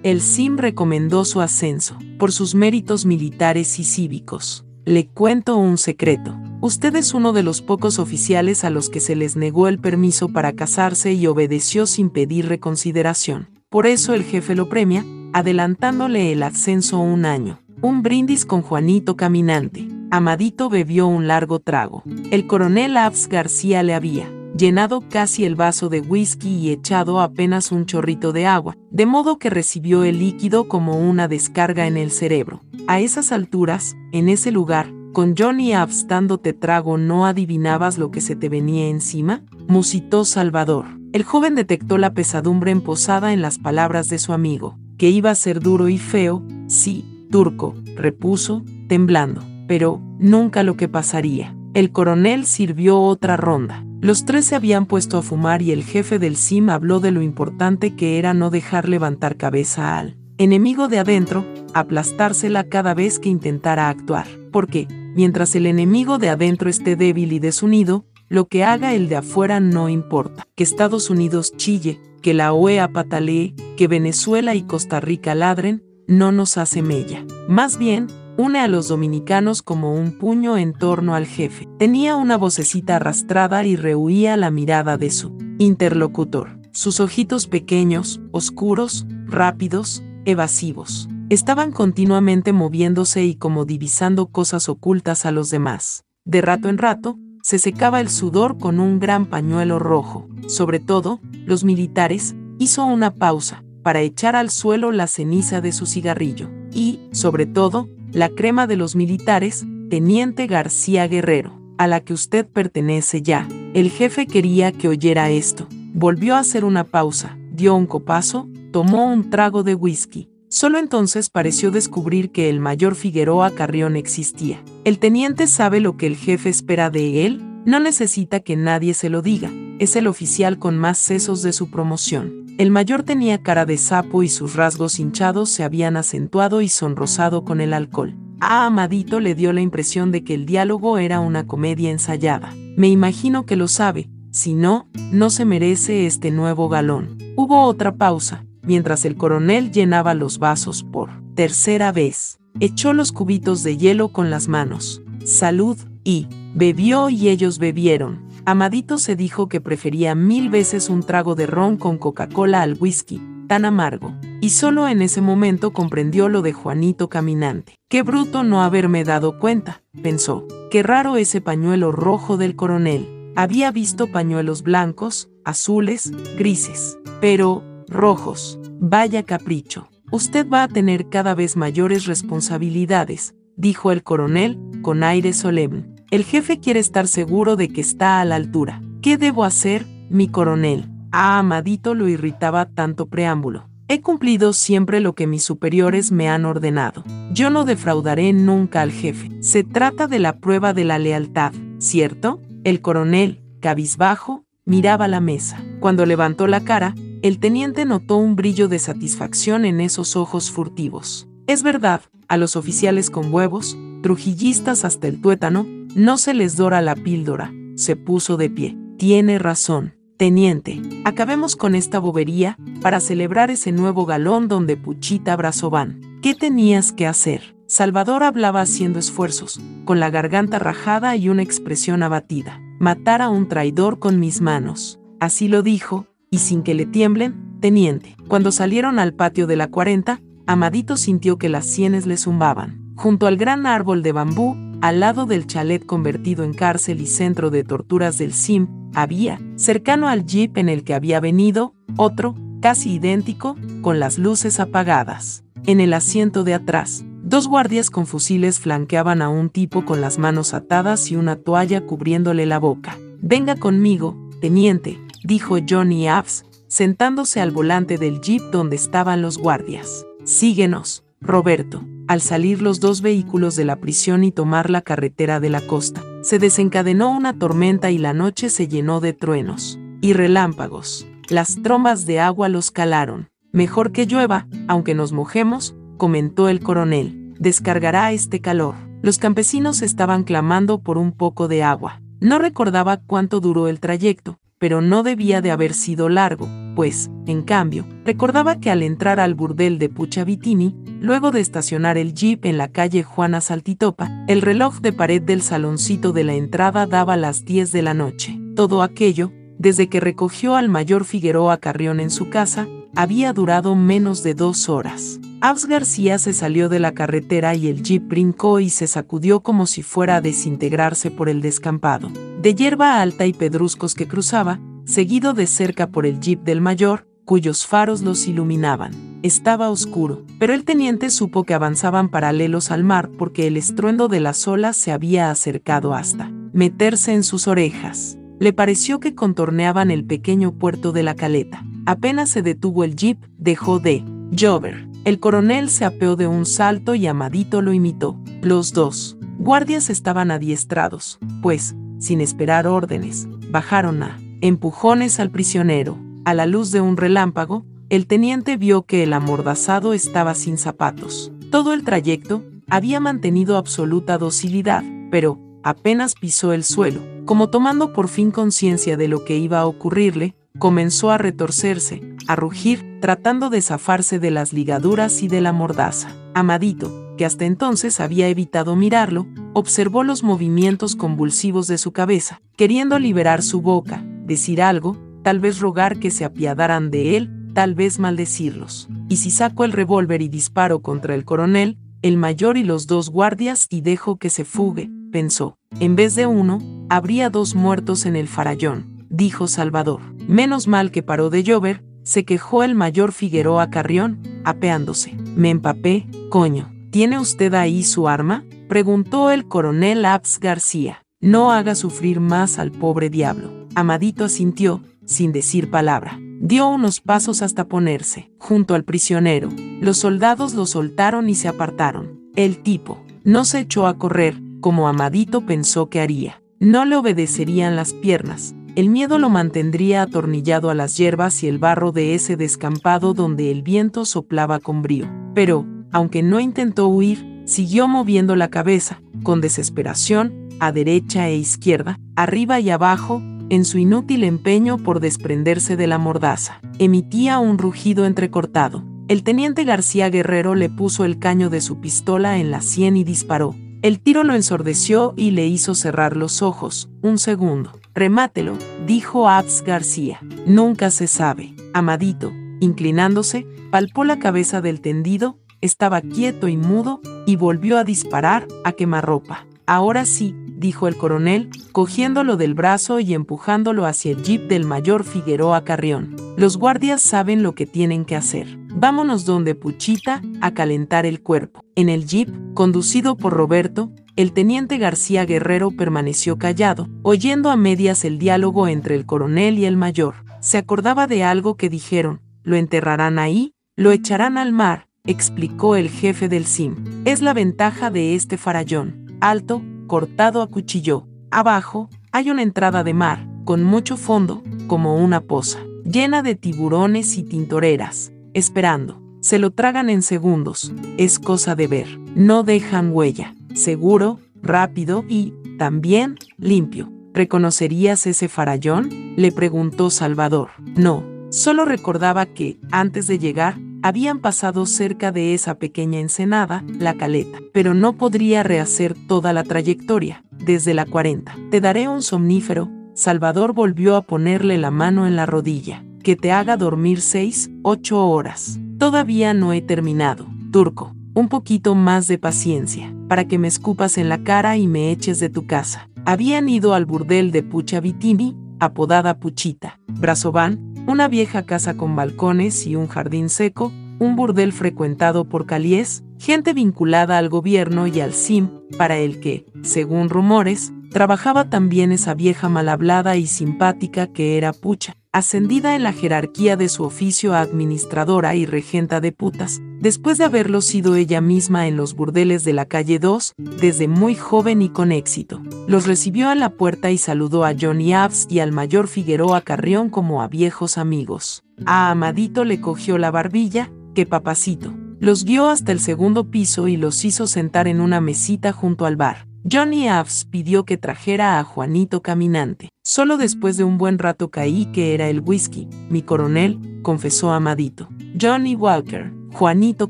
El SIM recomendó su ascenso, por sus méritos militares y cívicos. Le cuento un secreto. Usted es uno de los pocos oficiales a los que se les negó el permiso para casarse y obedeció sin pedir reconsideración. Por eso el jefe lo premia, adelantándole el ascenso un año. Un brindis con Juanito caminante. Amadito bebió un largo trago. El coronel Abs García le había llenado casi el vaso de whisky y echado apenas un chorrito de agua, de modo que recibió el líquido como una descarga en el cerebro. A esas alturas, en ese lugar, con Johnny Abs dándote trago no adivinabas lo que se te venía encima, musitó Salvador. El joven detectó la pesadumbre emposada en las palabras de su amigo, que iba a ser duro y feo, sí, turco, repuso, temblando, pero nunca lo que pasaría. El coronel sirvió otra ronda. Los tres se habían puesto a fumar y el jefe del SIM habló de lo importante que era no dejar levantar cabeza al enemigo de adentro, aplastársela cada vez que intentara actuar, porque, mientras el enemigo de adentro esté débil y desunido, lo que haga el de afuera no importa. Que Estados Unidos chille, que la OEA patalee, que Venezuela y Costa Rica ladren, no nos hace mella. Más bien, une a los dominicanos como un puño en torno al jefe. Tenía una vocecita arrastrada y rehuía la mirada de su interlocutor. Sus ojitos pequeños, oscuros, rápidos, evasivos, estaban continuamente moviéndose y como divisando cosas ocultas a los demás. De rato en rato, se secaba el sudor con un gran pañuelo rojo. Sobre todo, los militares, hizo una pausa, para echar al suelo la ceniza de su cigarrillo. Y, sobre todo, la crema de los militares, Teniente García Guerrero, a la que usted pertenece ya. El jefe quería que oyera esto. Volvió a hacer una pausa, dio un copazo, tomó un trago de whisky. Solo entonces pareció descubrir que el mayor Figueroa Carrión existía. El teniente sabe lo que el jefe espera de él, no necesita que nadie se lo diga, es el oficial con más sesos de su promoción. El mayor tenía cara de sapo y sus rasgos hinchados se habían acentuado y sonrosado con el alcohol. A Amadito le dio la impresión de que el diálogo era una comedia ensayada. Me imagino que lo sabe, si no, no se merece este nuevo galón. Hubo otra pausa, mientras el coronel llenaba los vasos por tercera vez. Echó los cubitos de hielo con las manos. Salud, y bebió y ellos bebieron. Amadito se dijo que prefería mil veces un trago de ron con Coca-Cola al whisky, tan amargo, y solo en ese momento comprendió lo de Juanito caminante. Qué bruto no haberme dado cuenta, pensó. Qué raro ese pañuelo rojo del coronel. Había visto pañuelos blancos, azules, grises, pero rojos. Vaya capricho. Usted va a tener cada vez mayores responsabilidades, dijo el coronel, con aire solemne. El jefe quiere estar seguro de que está a la altura. ¿Qué debo hacer, mi coronel? A Amadito lo irritaba tanto preámbulo. He cumplido siempre lo que mis superiores me han ordenado. Yo no defraudaré nunca al jefe. Se trata de la prueba de la lealtad, ¿cierto? El coronel, cabizbajo, miraba la mesa. Cuando levantó la cara, el teniente notó un brillo de satisfacción en esos ojos furtivos. Es verdad, a los oficiales con huevos, trujillistas hasta el tuétano, no se les dora la píldora, se puso de pie. Tiene razón, teniente. Acabemos con esta bobería para celebrar ese nuevo galón donde Puchita abrazó van. ¿Qué tenías que hacer? Salvador hablaba haciendo esfuerzos, con la garganta rajada y una expresión abatida. Matar a un traidor con mis manos. Así lo dijo, y sin que le tiemblen, teniente. Cuando salieron al patio de la 40, Amadito sintió que las sienes le zumbaban. Junto al gran árbol de bambú, al lado del chalet convertido en cárcel y centro de torturas del SIM, había, cercano al jeep en el que había venido, otro, casi idéntico, con las luces apagadas. En el asiento de atrás, dos guardias con fusiles flanqueaban a un tipo con las manos atadas y una toalla cubriéndole la boca. Venga conmigo, teniente, dijo Johnny Abs, sentándose al volante del jeep donde estaban los guardias. Síguenos, Roberto. Al salir los dos vehículos de la prisión y tomar la carretera de la costa, se desencadenó una tormenta y la noche se llenó de truenos y relámpagos. Las trombas de agua los calaron. Mejor que llueva, aunque nos mojemos, comentó el coronel. Descargará este calor. Los campesinos estaban clamando por un poco de agua. No recordaba cuánto duró el trayecto, pero no debía de haber sido largo, pues, en cambio, recordaba que al entrar al burdel de Puchavitini, luego de estacionar el jeep en la calle Juana Saltitopa, el reloj de pared del saloncito de la entrada daba las 10 de la noche. Todo aquello, desde que recogió al mayor Figueroa Carrión en su casa, había durado menos de dos horas. Abs García se salió de la carretera y el jeep brincó y se sacudió como si fuera a desintegrarse por el descampado. De hierba alta y pedruscos que cruzaba, seguido de cerca por el jeep del mayor, cuyos faros los iluminaban. Estaba oscuro, pero el teniente supo que avanzaban paralelos al mar porque el estruendo de las olas se había acercado hasta meterse en sus orejas. Le pareció que contorneaban el pequeño puerto de la caleta. Apenas se detuvo el jeep, dejó de llover. El coronel se apeó de un salto y Amadito lo imitó. Los dos guardias estaban adiestrados, pues, sin esperar órdenes, bajaron a empujones al prisionero. A la luz de un relámpago, el teniente vio que el amordazado estaba sin zapatos. Todo el trayecto había mantenido absoluta docilidad, pero apenas pisó el suelo, como tomando por fin conciencia de lo que iba a ocurrirle, comenzó a retorcerse, a rugir, tratando de zafarse de las ligaduras y de la mordaza. Amadito, que hasta entonces había evitado mirarlo, observó los movimientos convulsivos de su cabeza, queriendo liberar su boca, decir algo, tal vez rogar que se apiadaran de él, tal vez maldecirlos. Y si saco el revólver y disparo contra el coronel, el mayor y los dos guardias y dejo que se fugue, pensó. En vez de uno, habría dos muertos en el farallón, dijo Salvador. Menos mal que paró de llover, se quejó el mayor Figueroa Carrión, apeándose. Me empapé, coño. ¿Tiene usted ahí su arma? preguntó el coronel Abs García. No haga sufrir más al pobre diablo. Amadito asintió, sin decir palabra. Dio unos pasos hasta ponerse, junto al prisionero. Los soldados lo soltaron y se apartaron. El tipo no se echó a correr, como Amadito pensó que haría. No le obedecerían las piernas, el miedo lo mantendría atornillado a las hierbas y el barro de ese descampado donde el viento soplaba con brío. Pero, aunque no intentó huir, siguió moviendo la cabeza, con desesperación, a derecha e izquierda, arriba y abajo, en su inútil empeño por desprenderse de la mordaza. Emitía un rugido entrecortado. El teniente García Guerrero le puso el caño de su pistola en la sien y disparó. El tiro lo ensordeció y le hizo cerrar los ojos. Un segundo. Remátelo, dijo Abs García. Nunca se sabe. Amadito, inclinándose, palpó la cabeza del tendido, estaba quieto y mudo, y volvió a disparar a quemarropa. Ahora sí, dijo el coronel, cogiéndolo del brazo y empujándolo hacia el jeep del mayor Figueroa Carrión. Los guardias saben lo que tienen que hacer. Vámonos donde Puchita a calentar el cuerpo. En el jeep, conducido por Roberto, el teniente García Guerrero permaneció callado, oyendo a medias el diálogo entre el coronel y el mayor. Se acordaba de algo que dijeron, lo enterrarán ahí, lo echarán al mar, explicó el jefe del CIM. Es la ventaja de este farallón. Alto, cortado a cuchillo. Abajo, hay una entrada de mar, con mucho fondo, como una poza, llena de tiburones y tintoreras, esperando. Se lo tragan en segundos, es cosa de ver, no dejan huella seguro, rápido y, también, limpio. ¿Reconocerías ese farallón? le preguntó Salvador. No, solo recordaba que, antes de llegar, habían pasado cerca de esa pequeña ensenada, la caleta, pero no podría rehacer toda la trayectoria, desde la 40. Te daré un somnífero, Salvador volvió a ponerle la mano en la rodilla, que te haga dormir seis, ocho horas. Todavía no he terminado, turco un poquito más de paciencia, para que me escupas en la cara y me eches de tu casa. Habían ido al burdel de Pucha Vitini, apodada Puchita. Brazovan, una vieja casa con balcones y un jardín seco, un burdel frecuentado por caliés, gente vinculada al gobierno y al SIM, para el que, según rumores, trabajaba también esa vieja mal hablada y simpática que era Pucha, ascendida en la jerarquía de su oficio a administradora y regenta de putas, después de haberlo sido ella misma en los burdeles de la calle 2, desde muy joven y con éxito. Los recibió a la puerta y saludó a Johnny Abs y al mayor Figueroa Carrión como a viejos amigos. A Amadito le cogió la barbilla, que papacito. Los guió hasta el segundo piso y los hizo sentar en una mesita junto al bar. Johnny Abs pidió que trajera a Juanito Caminante. Solo después de un buen rato caí que era el whisky, mi coronel, confesó Amadito. Johnny Walker, Juanito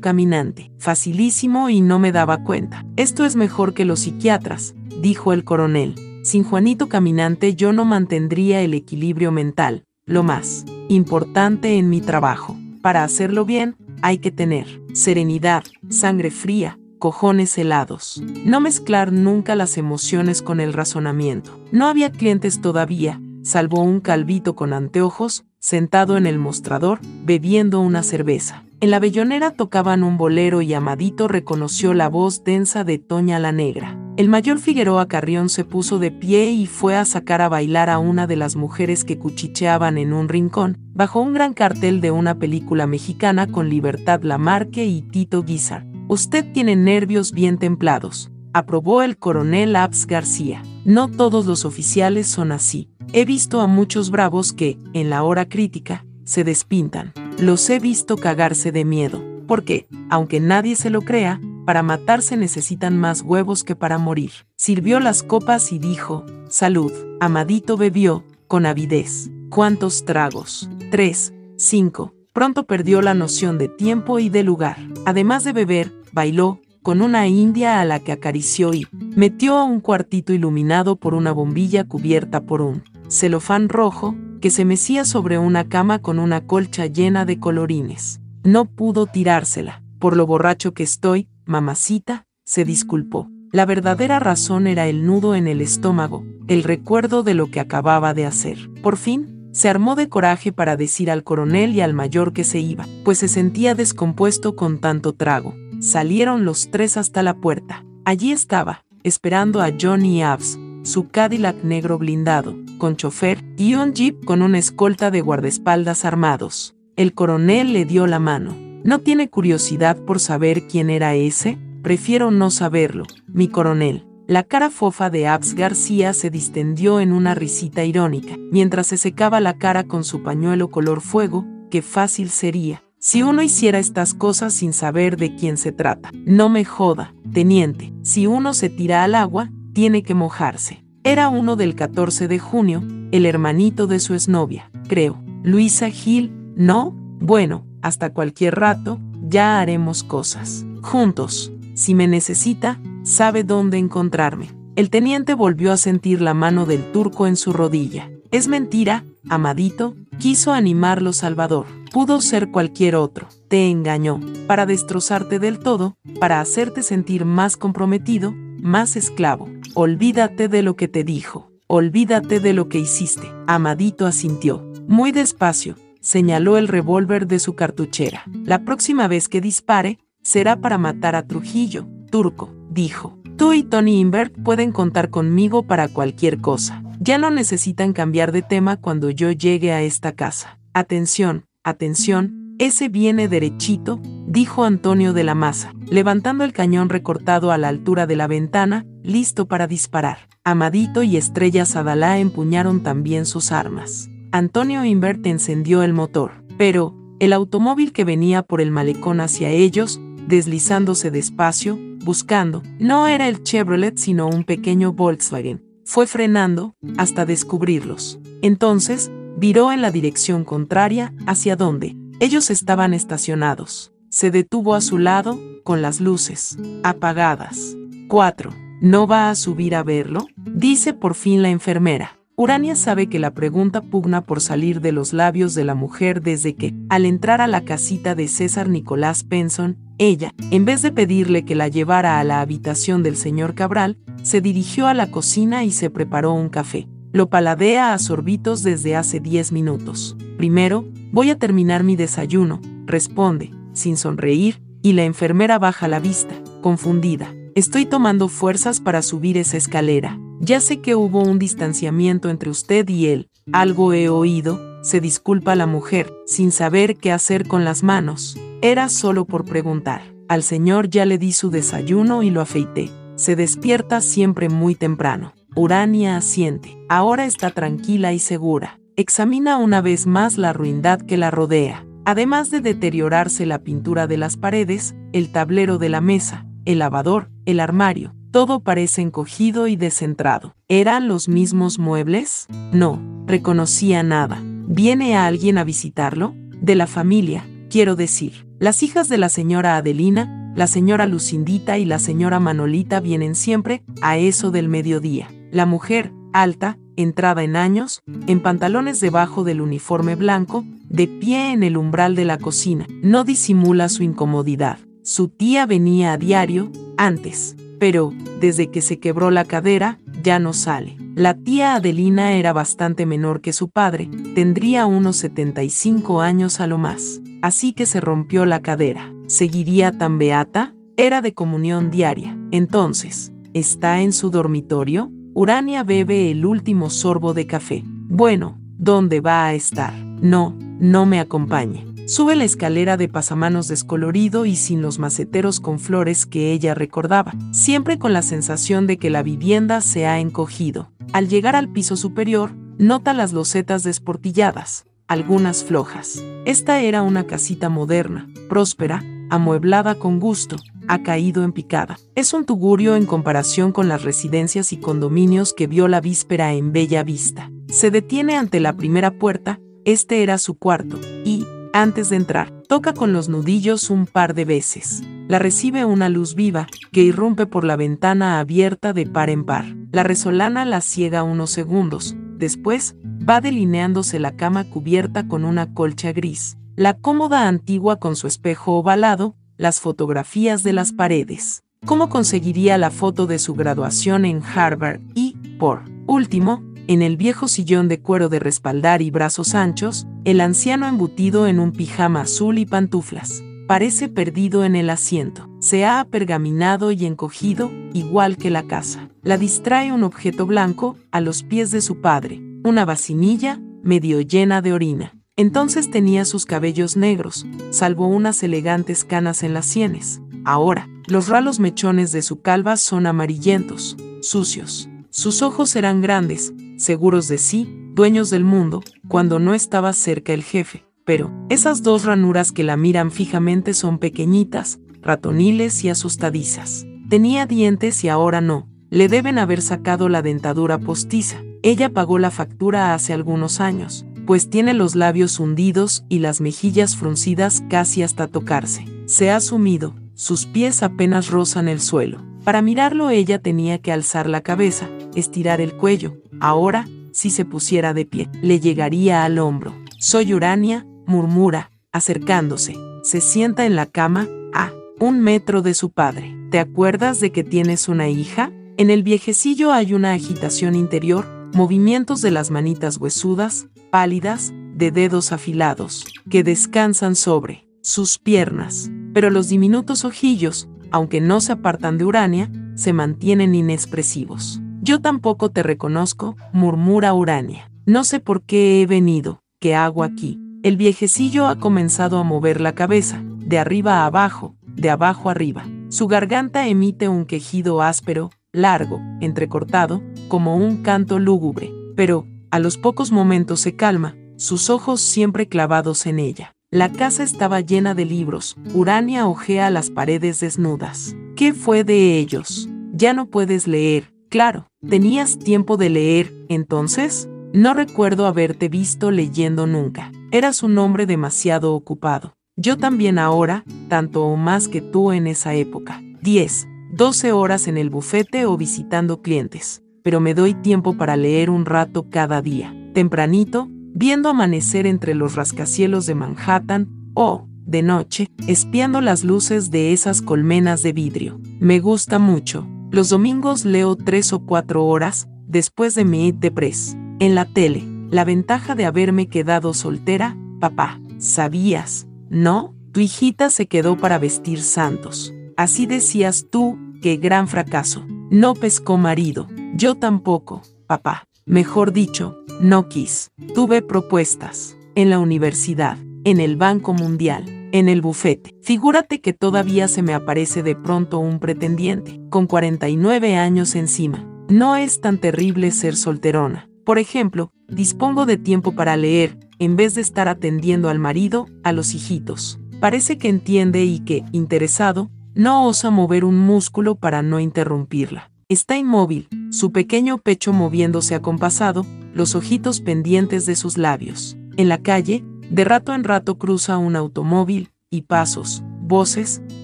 Caminante. Facilísimo y no me daba cuenta. Esto es mejor que los psiquiatras, dijo el coronel. Sin Juanito Caminante yo no mantendría el equilibrio mental, lo más importante en mi trabajo. Para hacerlo bien, hay que tener serenidad, sangre fría, cojones helados. No mezclar nunca las emociones con el razonamiento. No había clientes todavía, salvo un calvito con anteojos, sentado en el mostrador, bebiendo una cerveza. En la bellonera tocaban un bolero y Amadito reconoció la voz densa de Toña la Negra. El mayor Figueroa Carrión se puso de pie y fue a sacar a bailar a una de las mujeres que cuchicheaban en un rincón, bajo un gran cartel de una película mexicana con Libertad Lamarque y Tito Guizar. Usted tiene nervios bien templados, aprobó el coronel Abs García. No todos los oficiales son así. He visto a muchos bravos que, en la hora crítica, se despintan. Los he visto cagarse de miedo, porque, aunque nadie se lo crea, para matarse necesitan más huevos que para morir. Sirvió las copas y dijo, salud. Amadito bebió, con avidez. ¿Cuántos tragos? Tres, cinco. Pronto perdió la noción de tiempo y de lugar. Además de beber, bailó, con una india a la que acarició y metió a un cuartito iluminado por una bombilla cubierta por un celofán rojo, que se mecía sobre una cama con una colcha llena de colorines. No pudo tirársela. Por lo borracho que estoy, mamacita, se disculpó. La verdadera razón era el nudo en el estómago, el recuerdo de lo que acababa de hacer. Por fin, se armó de coraje para decir al coronel y al mayor que se iba, pues se sentía descompuesto con tanto trago. Salieron los tres hasta la puerta. Allí estaba, esperando a Johnny Abs, su Cadillac negro blindado, con chofer, y un jeep con una escolta de guardaespaldas armados. El coronel le dio la mano. ¿No tiene curiosidad por saber quién era ese? Prefiero no saberlo, mi coronel. La cara fofa de Abs García se distendió en una risita irónica, mientras se secaba la cara con su pañuelo color fuego, qué fácil sería. Si uno hiciera estas cosas sin saber de quién se trata. No me joda, teniente. Si uno se tira al agua, tiene que mojarse. Era uno del 14 de junio, el hermanito de su exnovia, creo. Luisa Gil, ¿no? Bueno, hasta cualquier rato, ya haremos cosas. Juntos. Si me necesita, sabe dónde encontrarme. El teniente volvió a sentir la mano del turco en su rodilla. Es mentira, amadito, quiso animarlo Salvador. Pudo ser cualquier otro. Te engañó, para destrozarte del todo, para hacerte sentir más comprometido, más esclavo. Olvídate de lo que te dijo, olvídate de lo que hiciste. Amadito asintió. Muy despacio, señaló el revólver de su cartuchera. La próxima vez que dispare, será para matar a Trujillo, turco, dijo. Tú y Tony Invert pueden contar conmigo para cualquier cosa. Ya no necesitan cambiar de tema cuando yo llegue a esta casa. Atención, atención, ese viene derechito, dijo Antonio de la Maza, levantando el cañón recortado a la altura de la ventana, listo para disparar. Amadito y Estrella Sadalá empuñaron también sus armas. Antonio Invert encendió el motor, pero, el automóvil que venía por el malecón hacia ellos, deslizándose despacio, buscando, no era el Chevrolet sino un pequeño Volkswagen. Fue frenando, hasta descubrirlos. Entonces, viró en la dirección contraria, hacia donde, ellos estaban estacionados. Se detuvo a su lado, con las luces apagadas. 4. ¿No va a subir a verlo? Dice por fin la enfermera. Urania sabe que la pregunta pugna por salir de los labios de la mujer desde que, al entrar a la casita de César Nicolás Penson, ella, en vez de pedirle que la llevara a la habitación del señor Cabral, se dirigió a la cocina y se preparó un café. Lo paladea a sorbitos desde hace 10 minutos. Primero, voy a terminar mi desayuno, responde, sin sonreír, y la enfermera baja la vista, confundida. Estoy tomando fuerzas para subir esa escalera. Ya sé que hubo un distanciamiento entre usted y él. Algo he oído, se disculpa la mujer, sin saber qué hacer con las manos. Era solo por preguntar. Al señor ya le di su desayuno y lo afeité. Se despierta siempre muy temprano. Urania asiente. Ahora está tranquila y segura. Examina una vez más la ruindad que la rodea. Además de deteriorarse la pintura de las paredes, el tablero de la mesa, el lavador, el armario, todo parece encogido y descentrado. ¿Eran los mismos muebles? No, reconocía nada. ¿Viene alguien a visitarlo? De la familia, quiero decir. Las hijas de la señora Adelina, la señora Lucindita y la señora Manolita vienen siempre a eso del mediodía. La mujer, alta, entrada en años, en pantalones debajo del uniforme blanco, de pie en el umbral de la cocina, no disimula su incomodidad. Su tía venía a diario, antes, pero, desde que se quebró la cadera, ya no sale. La tía Adelina era bastante menor que su padre, tendría unos 75 años a lo más, así que se rompió la cadera. ¿Seguiría tan beata? Era de comunión diaria. Entonces, ¿está en su dormitorio? Urania bebe el último sorbo de café. Bueno, ¿dónde va a estar? No, no me acompañe. Sube la escalera de pasamanos descolorido y sin los maceteros con flores que ella recordaba, siempre con la sensación de que la vivienda se ha encogido. Al llegar al piso superior, nota las losetas desportilladas, algunas flojas. Esta era una casita moderna, próspera, amueblada con gusto, ha caído en picada. Es un tugurio en comparación con las residencias y condominios que vio la víspera en Bella Vista. Se detiene ante la primera puerta, este era su cuarto, y, antes de entrar, toca con los nudillos un par de veces. La recibe una luz viva, que irrumpe por la ventana abierta de par en par. La resolana la ciega unos segundos. Después, va delineándose la cama cubierta con una colcha gris. La cómoda antigua con su espejo ovalado, las fotografías de las paredes. ¿Cómo conseguiría la foto de su graduación en Harvard? Y, por último, en el viejo sillón de cuero de respaldar y brazos anchos, el anciano embutido en un pijama azul y pantuflas. Parece perdido en el asiento. Se ha apergaminado y encogido, igual que la casa. La distrae un objeto blanco, a los pies de su padre, una vacinilla, medio llena de orina. Entonces tenía sus cabellos negros, salvo unas elegantes canas en las sienes. Ahora, los ralos mechones de su calva son amarillentos, sucios. Sus ojos eran grandes, seguros de sí, dueños del mundo, cuando no estaba cerca el jefe. Pero, esas dos ranuras que la miran fijamente son pequeñitas, ratoniles y asustadizas. Tenía dientes y ahora no. Le deben haber sacado la dentadura postiza. Ella pagó la factura hace algunos años, pues tiene los labios hundidos y las mejillas fruncidas casi hasta tocarse. Se ha sumido, sus pies apenas rozan el suelo. Para mirarlo ella tenía que alzar la cabeza, estirar el cuello. Ahora, si se pusiera de pie, le llegaría al hombro. Soy Urania, murmura, acercándose. Se sienta en la cama, a un metro de su padre. ¿Te acuerdas de que tienes una hija? En el viejecillo hay una agitación interior, movimientos de las manitas huesudas, pálidas, de dedos afilados, que descansan sobre sus piernas. Pero los diminutos ojillos, aunque no se apartan de Urania, se mantienen inexpresivos. Yo tampoco te reconozco, murmura Urania. No sé por qué he venido, qué hago aquí. El viejecillo ha comenzado a mover la cabeza, de arriba a abajo, de abajo arriba. Su garganta emite un quejido áspero, largo, entrecortado, como un canto lúgubre, pero, a los pocos momentos se calma, sus ojos siempre clavados en ella. La casa estaba llena de libros, Urania ojea las paredes desnudas. ¿Qué fue de ellos? Ya no puedes leer, claro, ¿tenías tiempo de leer, entonces? No recuerdo haberte visto leyendo nunca. Eras un hombre demasiado ocupado. Yo también ahora, tanto o más que tú en esa época. 10, 12 horas en el bufete o visitando clientes. Pero me doy tiempo para leer un rato cada día. Tempranito, viendo amanecer entre los rascacielos de Manhattan, o, de noche, espiando las luces de esas colmenas de vidrio. Me gusta mucho. Los domingos leo tres o cuatro horas, después de mi de press. En la tele, la ventaja de haberme quedado soltera, papá, ¿sabías? ¿No? Tu hijita se quedó para vestir santos. Así decías tú, qué gran fracaso. No pescó marido. Yo tampoco, papá. Mejor dicho, no quis. Tuve propuestas. En la universidad, en el Banco Mundial, en el bufete. Figúrate que todavía se me aparece de pronto un pretendiente, con 49 años encima. No es tan terrible ser solterona. Por ejemplo, dispongo de tiempo para leer, en vez de estar atendiendo al marido, a los hijitos. Parece que entiende y que, interesado, No osa mover un músculo para no interrumpirla. Está inmóvil, su pequeño pecho moviéndose acompasado, los ojitos pendientes de sus labios. En la calle, de rato en rato cruza un automóvil, y pasos, voces,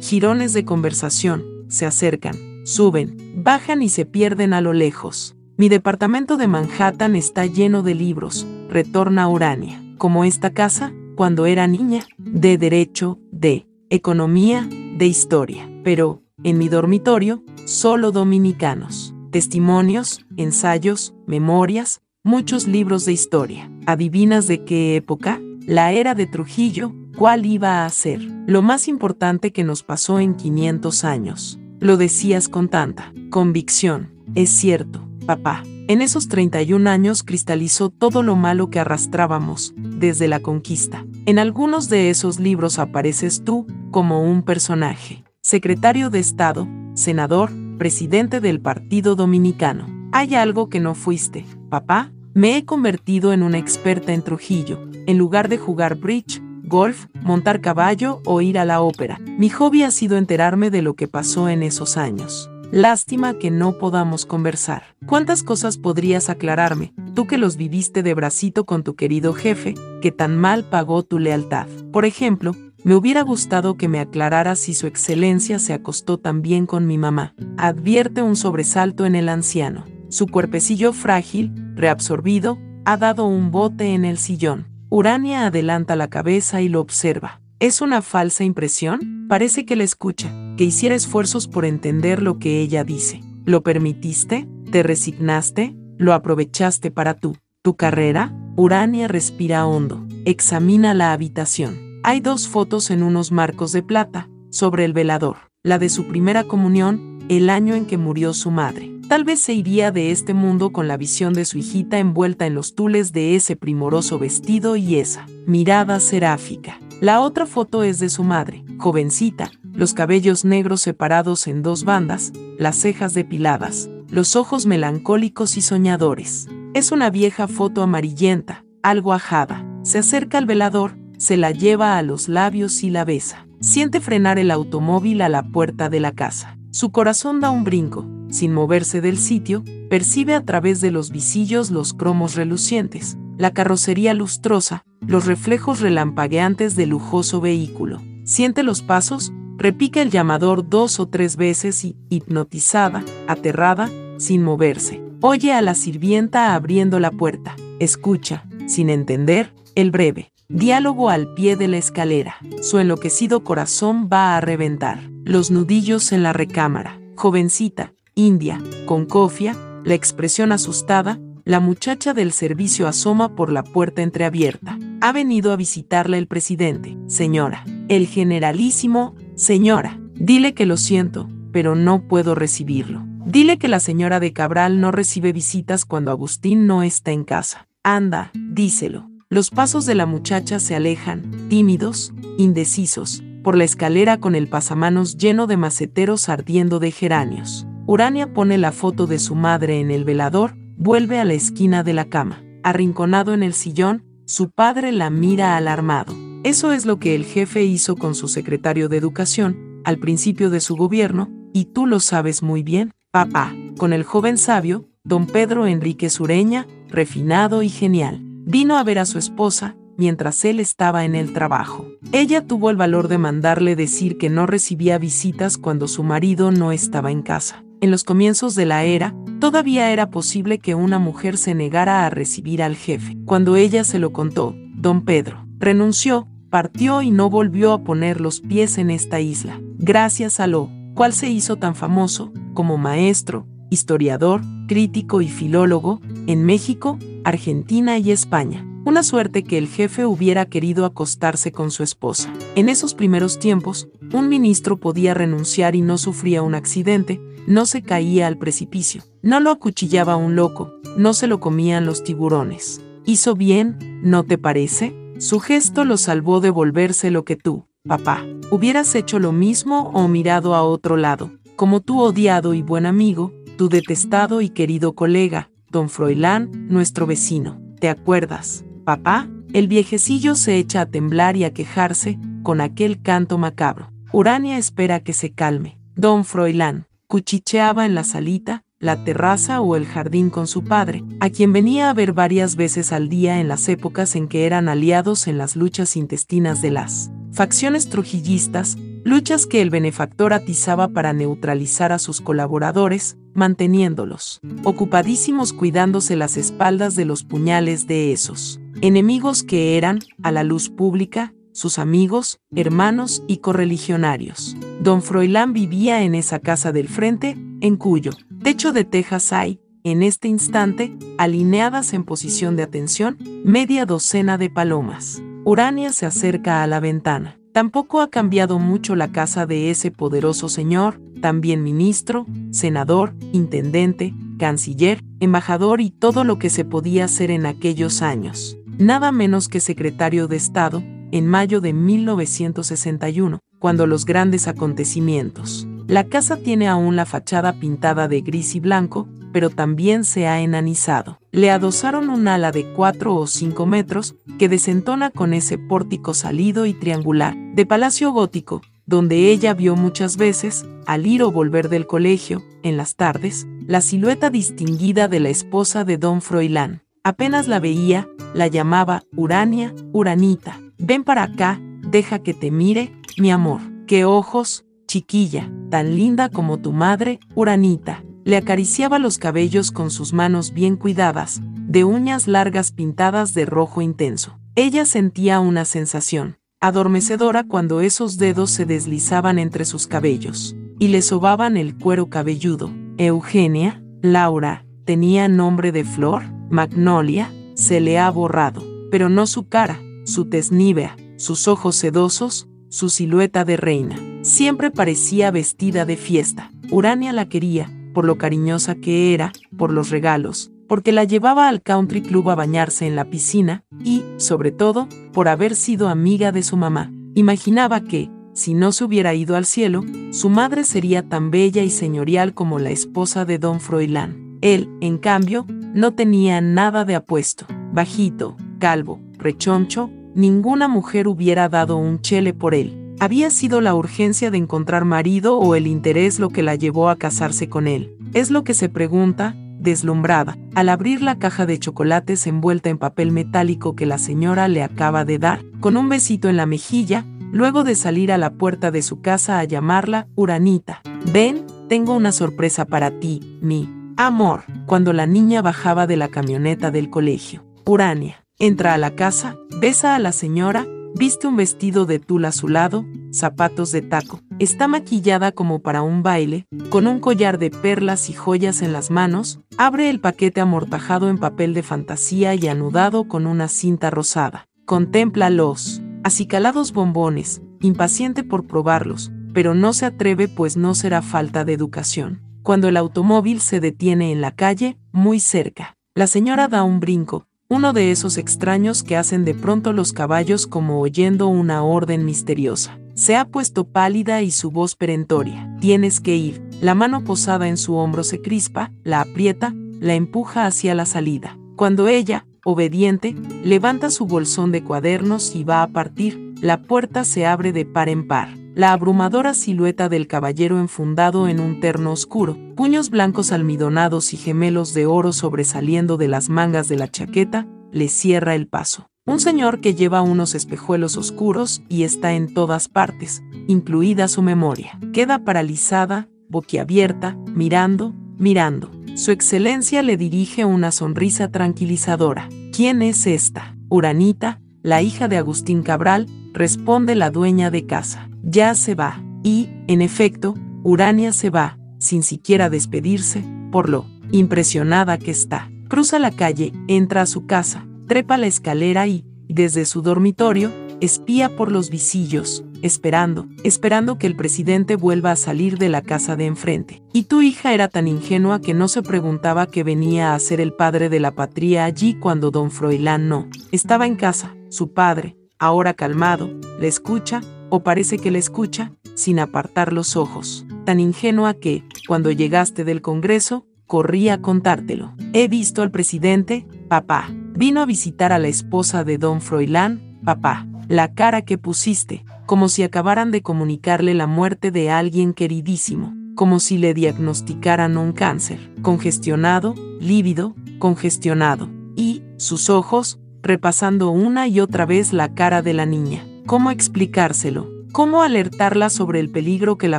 girones de conversación, se acercan, suben, bajan y se pierden a lo lejos. Mi departamento de Manhattan está lleno de libros, retorna Urania, como esta casa, cuando era niña, de derecho, de economía, de historia. Pero, en mi dormitorio, solo dominicanos. Testimonios, ensayos, memorias, muchos libros de historia. ¿Adivinas de qué época? La era de Trujillo, ¿cuál iba a ser? Lo más importante que nos pasó en 500 años. Lo decías con tanta convicción. Es cierto, papá. En esos 31 años cristalizó todo lo malo que arrastrábamos, desde la conquista. En algunos de esos libros apareces tú como un personaje, secretario de Estado, senador, presidente del Partido Dominicano. Hay algo que no fuiste, papá. Me he convertido en una experta en Trujillo, en lugar de jugar bridge, golf, montar caballo o ir a la ópera. Mi hobby ha sido enterarme de lo que pasó en esos años. Lástima que no podamos conversar. ¿Cuántas cosas podrías aclararme, tú que los viviste de bracito con tu querido jefe, que tan mal pagó tu lealtad? Por ejemplo, me hubiera gustado que me aclararas si su excelencia se acostó también con mi mamá. Advierte un sobresalto en el anciano. Su cuerpecillo frágil, reabsorbido, ha dado un bote en el sillón. Urania adelanta la cabeza y lo observa. ¿Es una falsa impresión? Parece que la escucha que hiciera esfuerzos por entender lo que ella dice. ¿Lo permitiste? ¿Te resignaste? ¿Lo aprovechaste para tú? ¿Tu carrera? Urania respira hondo. Examina la habitación. Hay dos fotos en unos marcos de plata, sobre el velador. La de su primera comunión, el año en que murió su madre. Tal vez se iría de este mundo con la visión de su hijita envuelta en los tules de ese primoroso vestido y esa mirada seráfica. La otra foto es de su madre, jovencita, los cabellos negros separados en dos bandas, las cejas depiladas, los ojos melancólicos y soñadores. Es una vieja foto amarillenta, algo ajada. Se acerca al velador, se la lleva a los labios y la besa. Siente frenar el automóvil a la puerta de la casa. Su corazón da un brinco. Sin moverse del sitio, percibe a través de los visillos los cromos relucientes, la carrocería lustrosa, los reflejos relampagueantes del lujoso vehículo. Siente los pasos, Repica el llamador dos o tres veces y, hipnotizada, aterrada, sin moverse, oye a la sirvienta abriendo la puerta. Escucha, sin entender, el breve diálogo al pie de la escalera. Su enloquecido corazón va a reventar. Los nudillos en la recámara. Jovencita, india, con cofia, la expresión asustada, la muchacha del servicio asoma por la puerta entreabierta. Ha venido a visitarla el presidente, señora. El generalísimo Señora, dile que lo siento, pero no puedo recibirlo. Dile que la señora de Cabral no recibe visitas cuando Agustín no está en casa. Anda, díselo. Los pasos de la muchacha se alejan, tímidos, indecisos, por la escalera con el pasamanos lleno de maceteros ardiendo de geranios. Urania pone la foto de su madre en el velador, vuelve a la esquina de la cama. Arrinconado en el sillón, su padre la mira alarmado. Eso es lo que el jefe hizo con su secretario de Educación, al principio de su gobierno, y tú lo sabes muy bien, papá, con el joven sabio, don Pedro Enrique Sureña, refinado y genial. Vino a ver a su esposa, mientras él estaba en el trabajo. Ella tuvo el valor de mandarle decir que no recibía visitas cuando su marido no estaba en casa. En los comienzos de la era, todavía era posible que una mujer se negara a recibir al jefe. Cuando ella se lo contó, don Pedro renunció partió y no volvió a poner los pies en esta isla, gracias a lo cual se hizo tan famoso como maestro, historiador, crítico y filólogo en México, Argentina y España. Una suerte que el jefe hubiera querido acostarse con su esposa. En esos primeros tiempos, un ministro podía renunciar y no sufría un accidente, no se caía al precipicio, no lo acuchillaba un loco, no se lo comían los tiburones. ¿Hizo bien, no te parece? Su gesto lo salvó de volverse lo que tú, papá, hubieras hecho lo mismo o mirado a otro lado, como tu odiado y buen amigo, tu detestado y querido colega, don Froilán, nuestro vecino. ¿Te acuerdas, papá? El viejecillo se echa a temblar y a quejarse con aquel canto macabro. Urania espera que se calme. Don Froilán cuchicheaba en la salita, la terraza o el jardín con su padre, a quien venía a ver varias veces al día en las épocas en que eran aliados en las luchas intestinas de las facciones trujillistas, luchas que el benefactor atizaba para neutralizar a sus colaboradores, manteniéndolos ocupadísimos cuidándose las espaldas de los puñales de esos enemigos que eran, a la luz pública, sus amigos, hermanos y correligionarios. Don Froilán vivía en esa casa del frente, en cuyo techo de tejas hay, en este instante, alineadas en posición de atención, media docena de palomas. Urania se acerca a la ventana. Tampoco ha cambiado mucho la casa de ese poderoso señor, también ministro, senador, intendente, canciller, embajador y todo lo que se podía hacer en aquellos años. Nada menos que secretario de Estado, en mayo de 1961, cuando los grandes acontecimientos. La casa tiene aún la fachada pintada de gris y blanco, pero también se ha enanizado. Le adosaron un ala de 4 o 5 metros que desentona con ese pórtico salido y triangular, de palacio gótico, donde ella vio muchas veces, al ir o volver del colegio, en las tardes, la silueta distinguida de la esposa de don Froilán. Apenas la veía, la llamaba Urania, Uranita, Ven para acá, deja que te mire, mi amor. Qué ojos, chiquilla, tan linda como tu madre, Uranita. Le acariciaba los cabellos con sus manos bien cuidadas, de uñas largas pintadas de rojo intenso. Ella sentía una sensación adormecedora cuando esos dedos se deslizaban entre sus cabellos y le sobaban el cuero cabelludo. Eugenia, Laura, tenía nombre de flor, Magnolia, se le ha borrado, pero no su cara, su tez nívea, sus ojos sedosos, su silueta de reina. Siempre parecía vestida de fiesta. Urania la quería, por lo cariñosa que era, por los regalos, porque la llevaba al country club a bañarse en la piscina y, sobre todo, por haber sido amiga de su mamá. Imaginaba que, si no se hubiera ido al cielo, su madre sería tan bella y señorial como la esposa de don Froilán. Él, en cambio, no tenía nada de apuesto, bajito, calvo, rechoncho, ninguna mujer hubiera dado un chele por él. Había sido la urgencia de encontrar marido o el interés lo que la llevó a casarse con él. Es lo que se pregunta, deslumbrada, al abrir la caja de chocolates envuelta en papel metálico que la señora le acaba de dar, con un besito en la mejilla, luego de salir a la puerta de su casa a llamarla Uranita. Ven, tengo una sorpresa para ti, mi amor, cuando la niña bajaba de la camioneta del colegio. Urania. Entra a la casa, besa a la señora, viste un vestido de tul azulado, zapatos de taco. Está maquillada como para un baile, con un collar de perlas y joyas en las manos, abre el paquete amortajado en papel de fantasía y anudado con una cinta rosada. Contempla los acicalados bombones, impaciente por probarlos, pero no se atreve pues no será falta de educación. Cuando el automóvil se detiene en la calle, muy cerca, la señora da un brinco, uno de esos extraños que hacen de pronto los caballos como oyendo una orden misteriosa. Se ha puesto pálida y su voz perentoria. Tienes que ir. La mano posada en su hombro se crispa, la aprieta, la empuja hacia la salida. Cuando ella, obediente, levanta su bolsón de cuadernos y va a partir, la puerta se abre de par en par la abrumadora silueta del caballero enfundado en un terno oscuro, puños blancos almidonados y gemelos de oro sobresaliendo de las mangas de la chaqueta, le cierra el paso. Un señor que lleva unos espejuelos oscuros y está en todas partes, incluida su memoria. Queda paralizada, boquiabierta, mirando, mirando. Su excelencia le dirige una sonrisa tranquilizadora. ¿Quién es esta? Uranita, la hija de Agustín Cabral, responde la dueña de casa ya se va. Y, en efecto, Urania se va, sin siquiera despedirse, por lo impresionada que está. Cruza la calle, entra a su casa, trepa la escalera y, desde su dormitorio, espía por los visillos, esperando, esperando que el presidente vuelva a salir de la casa de enfrente. Y tu hija era tan ingenua que no se preguntaba que venía a ser el padre de la patria allí cuando don Froilán no. Estaba en casa, su padre, ahora calmado, le escucha, o parece que le escucha, sin apartar los ojos, tan ingenua que, cuando llegaste del Congreso, corrí a contártelo. He visto al presidente, papá. Vino a visitar a la esposa de don Froilán, papá. La cara que pusiste, como si acabaran de comunicarle la muerte de alguien queridísimo, como si le diagnosticaran un cáncer, congestionado, lívido, congestionado, y, sus ojos, repasando una y otra vez la cara de la niña. ¿Cómo explicárselo? ¿Cómo alertarla sobre el peligro que la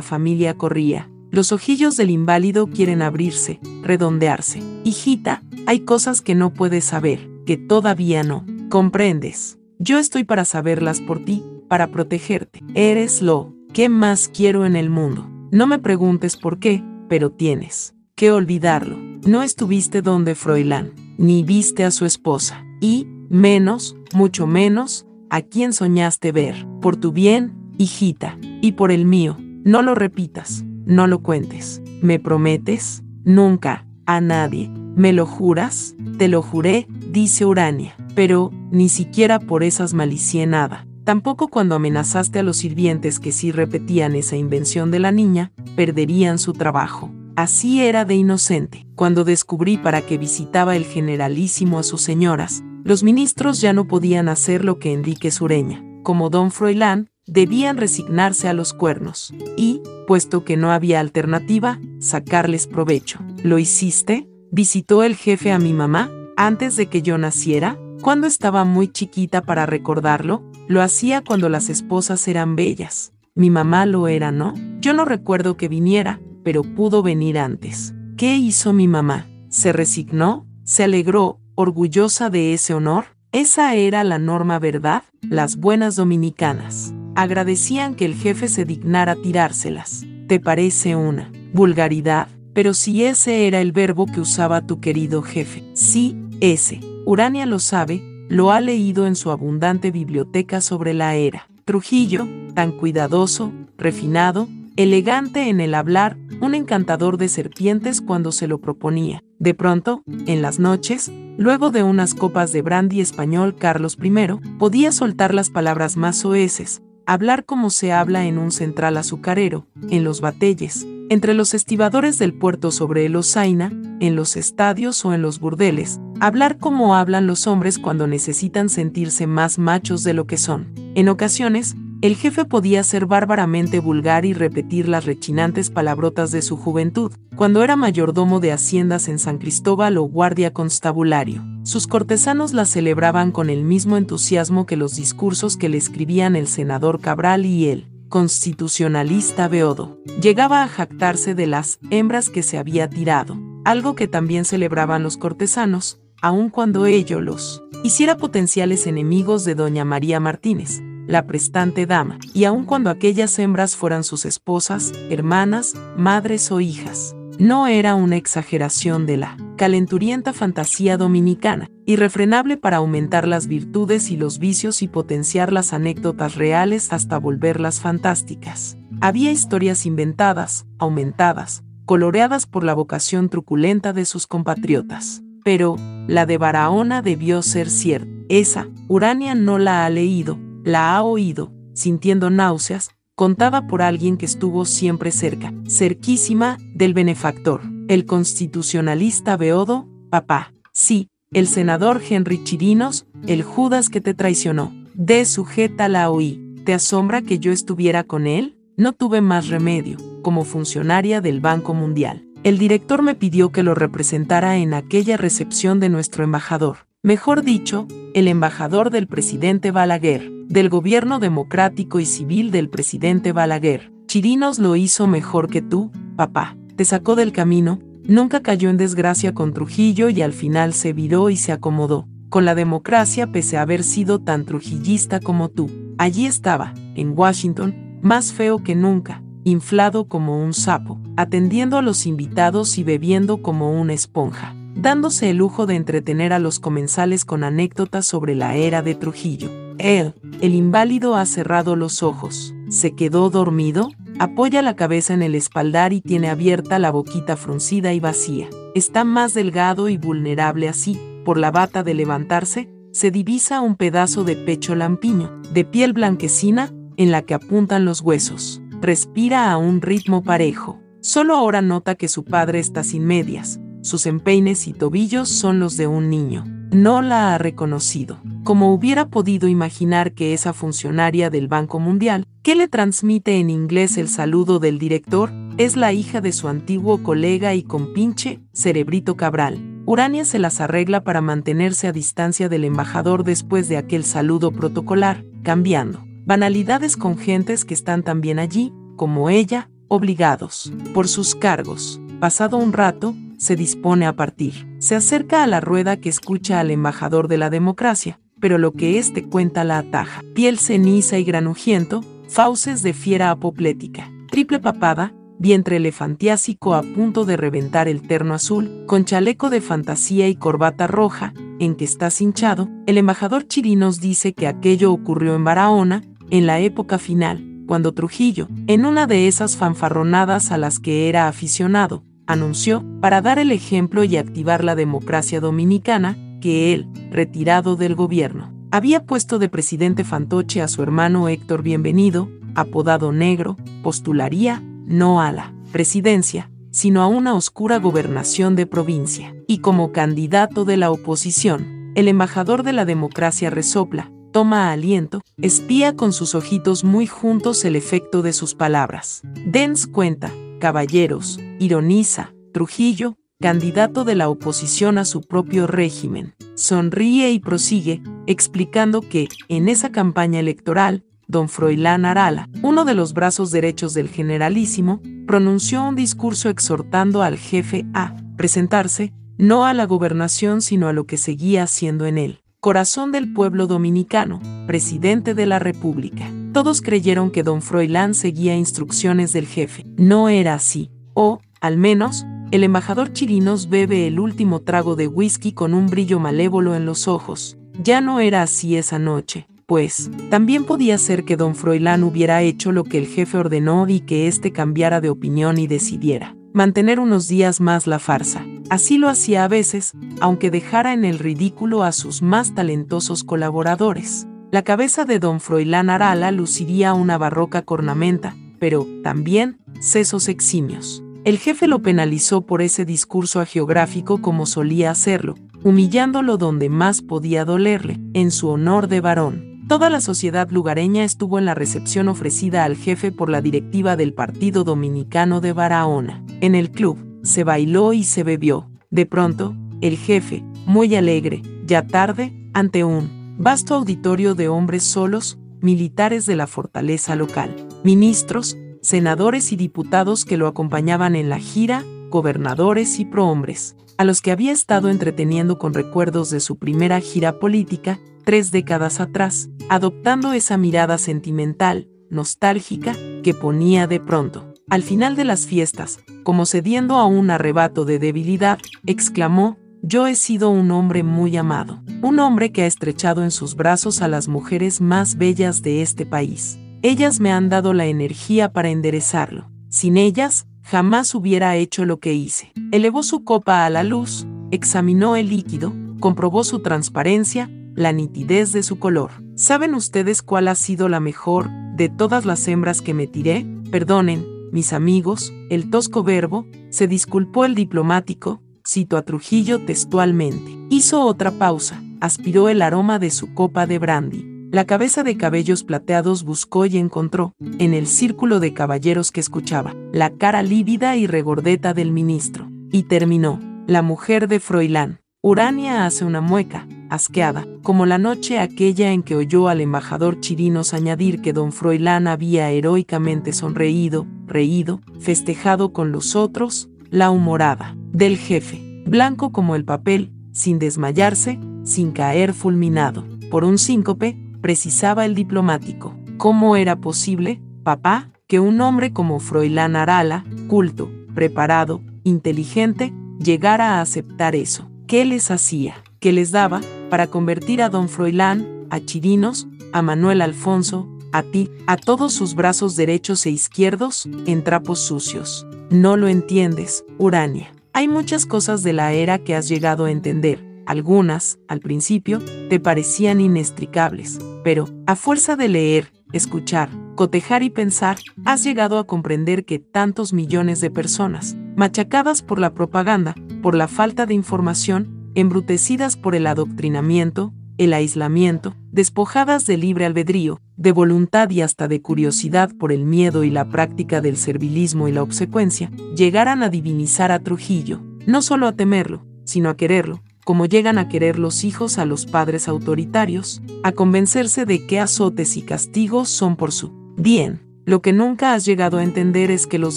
familia corría? Los ojillos del inválido quieren abrirse, redondearse. Hijita, hay cosas que no puedes saber, que todavía no. ¿Comprendes? Yo estoy para saberlas por ti, para protegerte. Eres lo que más quiero en el mundo. No me preguntes por qué, pero tienes que olvidarlo. No estuviste donde Froilán, ni viste a su esposa, y, menos, mucho menos, a quien soñaste ver. Por tu bien, hijita, y por el mío, no lo repitas, no lo cuentes. ¿Me prometes? Nunca, a nadie. ¿Me lo juras? Te lo juré, dice Urania, pero ni siquiera por esas malicié nada. Tampoco cuando amenazaste a los sirvientes que si repetían esa invención de la niña, perderían su trabajo. Así era de inocente. Cuando descubrí para qué visitaba el generalísimo a sus señoras, los ministros ya no podían hacer lo que Enrique Sureña, como don Froilán, debían resignarse a los cuernos y, puesto que no había alternativa, sacarles provecho. ¿Lo hiciste? ¿Visitó el jefe a mi mamá antes de que yo naciera? Cuando estaba muy chiquita para recordarlo, lo hacía cuando las esposas eran bellas. Mi mamá lo era, ¿no? Yo no recuerdo que viniera, pero pudo venir antes. ¿Qué hizo mi mamá? ¿Se resignó? ¿Se alegró, orgullosa de ese honor? Esa era la norma, ¿verdad? Las buenas dominicanas agradecían que el jefe se dignara tirárselas. ¿Te parece una vulgaridad? Pero si ese era el verbo que usaba tu querido jefe. Sí, ese. Urania lo sabe, lo ha leído en su abundante biblioteca sobre la era. Trujillo, tan cuidadoso, refinado, elegante en el hablar, un encantador de serpientes cuando se lo proponía. De pronto, en las noches, luego de unas copas de brandy español Carlos I, podía soltar las palabras más soeces, hablar como se habla en un central azucarero, en los batelles, entre los estibadores del puerto sobre el Osaina, en los estadios o en los burdeles, hablar como hablan los hombres cuando necesitan sentirse más machos de lo que son. En ocasiones, el jefe podía ser bárbaramente vulgar y repetir las rechinantes palabrotas de su juventud, cuando era mayordomo de haciendas en San Cristóbal o guardia constabulario. Sus cortesanos las celebraban con el mismo entusiasmo que los discursos que le escribían el senador Cabral y él, constitucionalista Beodo. Llegaba a jactarse de las hembras que se había tirado, algo que también celebraban los cortesanos, aun cuando ello los hiciera potenciales enemigos de doña María Martínez, la prestante dama, y aun cuando aquellas hembras fueran sus esposas, hermanas, madres o hijas. No era una exageración de la calenturienta fantasía dominicana, irrefrenable para aumentar las virtudes y los vicios y potenciar las anécdotas reales hasta volverlas fantásticas. Había historias inventadas, aumentadas, coloreadas por la vocación truculenta de sus compatriotas. Pero, la de Barahona debió ser cierta. Esa, Urania no la ha leído, la ha oído, sintiendo náuseas, contada por alguien que estuvo siempre cerca, cerquísima, del benefactor, el constitucionalista Beodo, papá. Sí, el senador Henry Chirinos, el Judas que te traicionó. De sujeta la oí. ¿Te asombra que yo estuviera con él? No tuve más remedio, como funcionaria del Banco Mundial. El director me pidió que lo representara en aquella recepción de nuestro embajador. Mejor dicho, el embajador del presidente Balaguer del gobierno democrático y civil del presidente Balaguer. Chirinos lo hizo mejor que tú, papá. Te sacó del camino, nunca cayó en desgracia con Trujillo y al final se viró y se acomodó. Con la democracia pese a haber sido tan trujillista como tú. Allí estaba, en Washington, más feo que nunca, inflado como un sapo, atendiendo a los invitados y bebiendo como una esponja, dándose el lujo de entretener a los comensales con anécdotas sobre la era de Trujillo. Él, el inválido, ha cerrado los ojos. ¿Se quedó dormido? Apoya la cabeza en el espaldar y tiene abierta la boquita fruncida y vacía. Está más delgado y vulnerable así. Por la bata de levantarse, se divisa un pedazo de pecho lampiño, de piel blanquecina, en la que apuntan los huesos. Respira a un ritmo parejo. Solo ahora nota que su padre está sin medias. Sus empeines y tobillos son los de un niño. No la ha reconocido como hubiera podido imaginar que esa funcionaria del Banco Mundial, ¿Qué le transmite en inglés el saludo del director? Es la hija de su antiguo colega y compinche, Cerebrito Cabral. Urania se las arregla para mantenerse a distancia del embajador después de aquel saludo protocolar, cambiando banalidades con gentes que están también allí, como ella, obligados por sus cargos. Pasado un rato, se dispone a partir. Se acerca a la rueda que escucha al embajador de la democracia, pero lo que éste cuenta la ataja. Piel ceniza y granujiento, fauces de fiera apoplética, triple papada, vientre elefantiásico a punto de reventar el terno azul, con chaleco de fantasía y corbata roja, en que está cinchado, el embajador Chirinos dice que aquello ocurrió en Barahona, en la época final, cuando Trujillo, en una de esas fanfarronadas a las que era aficionado, anunció, para dar el ejemplo y activar la democracia dominicana, que él, retirado del gobierno, había puesto de presidente fantoche a su hermano Héctor Bienvenido, apodado Negro, postularía, no a la presidencia, sino a una oscura gobernación de provincia. Y como candidato de la oposición, el embajador de la democracia resopla, toma aliento, espía con sus ojitos muy juntos el efecto de sus palabras. Dens cuenta, caballeros, ironiza, Trujillo, candidato de la oposición a su propio régimen, sonríe y prosigue, explicando que, en esa campaña electoral, don Froilán Arala, uno de los brazos derechos del generalísimo, pronunció un discurso exhortando al jefe a presentarse, no a la gobernación sino a lo que seguía siendo en él, corazón del pueblo dominicano, presidente de la República. Todos creyeron que don Froilán seguía instrucciones del jefe. No era así, o, al menos, el embajador Chirinos bebe el último trago de whisky con un brillo malévolo en los ojos. Ya no era así esa noche, pues, también podía ser que don Froilán hubiera hecho lo que el jefe ordenó y que éste cambiara de opinión y decidiera mantener unos días más la farsa. Así lo hacía a veces, aunque dejara en el ridículo a sus más talentosos colaboradores. La cabeza de don Froilán Arala luciría una barroca cornamenta, pero, también, sesos eximios. El jefe lo penalizó por ese discurso agiográfico como solía hacerlo, humillándolo donde más podía dolerle, en su honor de varón. Toda la sociedad lugareña estuvo en la recepción ofrecida al jefe por la directiva del Partido Dominicano de Barahona. En el club, se bailó y se bebió. De pronto, el jefe, muy alegre, ya tarde, ante un vasto auditorio de hombres solos, militares de la fortaleza local, ministros, senadores y diputados que lo acompañaban en la gira, gobernadores y prohombres, a los que había estado entreteniendo con recuerdos de su primera gira política, tres décadas atrás, adoptando esa mirada sentimental, nostálgica, que ponía de pronto. Al final de las fiestas, como cediendo a un arrebato de debilidad, exclamó, yo he sido un hombre muy amado, un hombre que ha estrechado en sus brazos a las mujeres más bellas de este país. Ellas me han dado la energía para enderezarlo. Sin ellas, jamás hubiera hecho lo que hice. Elevó su copa a la luz, examinó el líquido, comprobó su transparencia, la nitidez de su color. ¿Saben ustedes cuál ha sido la mejor de todas las hembras que me tiré? Perdonen, mis amigos, el tosco verbo, se disculpó el diplomático, cito a Trujillo textualmente. Hizo otra pausa, aspiró el aroma de su copa de brandy la cabeza de cabellos plateados buscó y encontró, en el círculo de caballeros que escuchaba, la cara lívida y regordeta del ministro. Y terminó, la mujer de Froilán. Urania hace una mueca, asqueada, como la noche aquella en que oyó al embajador Chirinos añadir que don Froilán había heroicamente sonreído, reído, festejado con los otros, la humorada del jefe, blanco como el papel, sin desmayarse, sin caer fulminado por un síncope, precisaba el diplomático. ¿Cómo era posible, papá, que un hombre como Froilán Arala, culto, preparado, inteligente, llegara a aceptar eso? ¿Qué les hacía? ¿Qué les daba para convertir a don Froilán, a Chirinos, a Manuel Alfonso, a ti, a todos sus brazos derechos e izquierdos, en trapos sucios? No lo entiendes, Urania. Hay muchas cosas de la era que has llegado a entender, algunas, al principio, te parecían inextricables, pero, a fuerza de leer, escuchar, cotejar y pensar, has llegado a comprender que tantos millones de personas, machacadas por la propaganda, por la falta de información, embrutecidas por el adoctrinamiento, el aislamiento, despojadas de libre albedrío, de voluntad y hasta de curiosidad por el miedo y la práctica del servilismo y la obsecuencia, llegaran a divinizar a Trujillo, no solo a temerlo, sino a quererlo, como llegan a querer los hijos a los padres autoritarios, a convencerse de que azotes y castigos son por su bien. Lo que nunca has llegado a entender es que los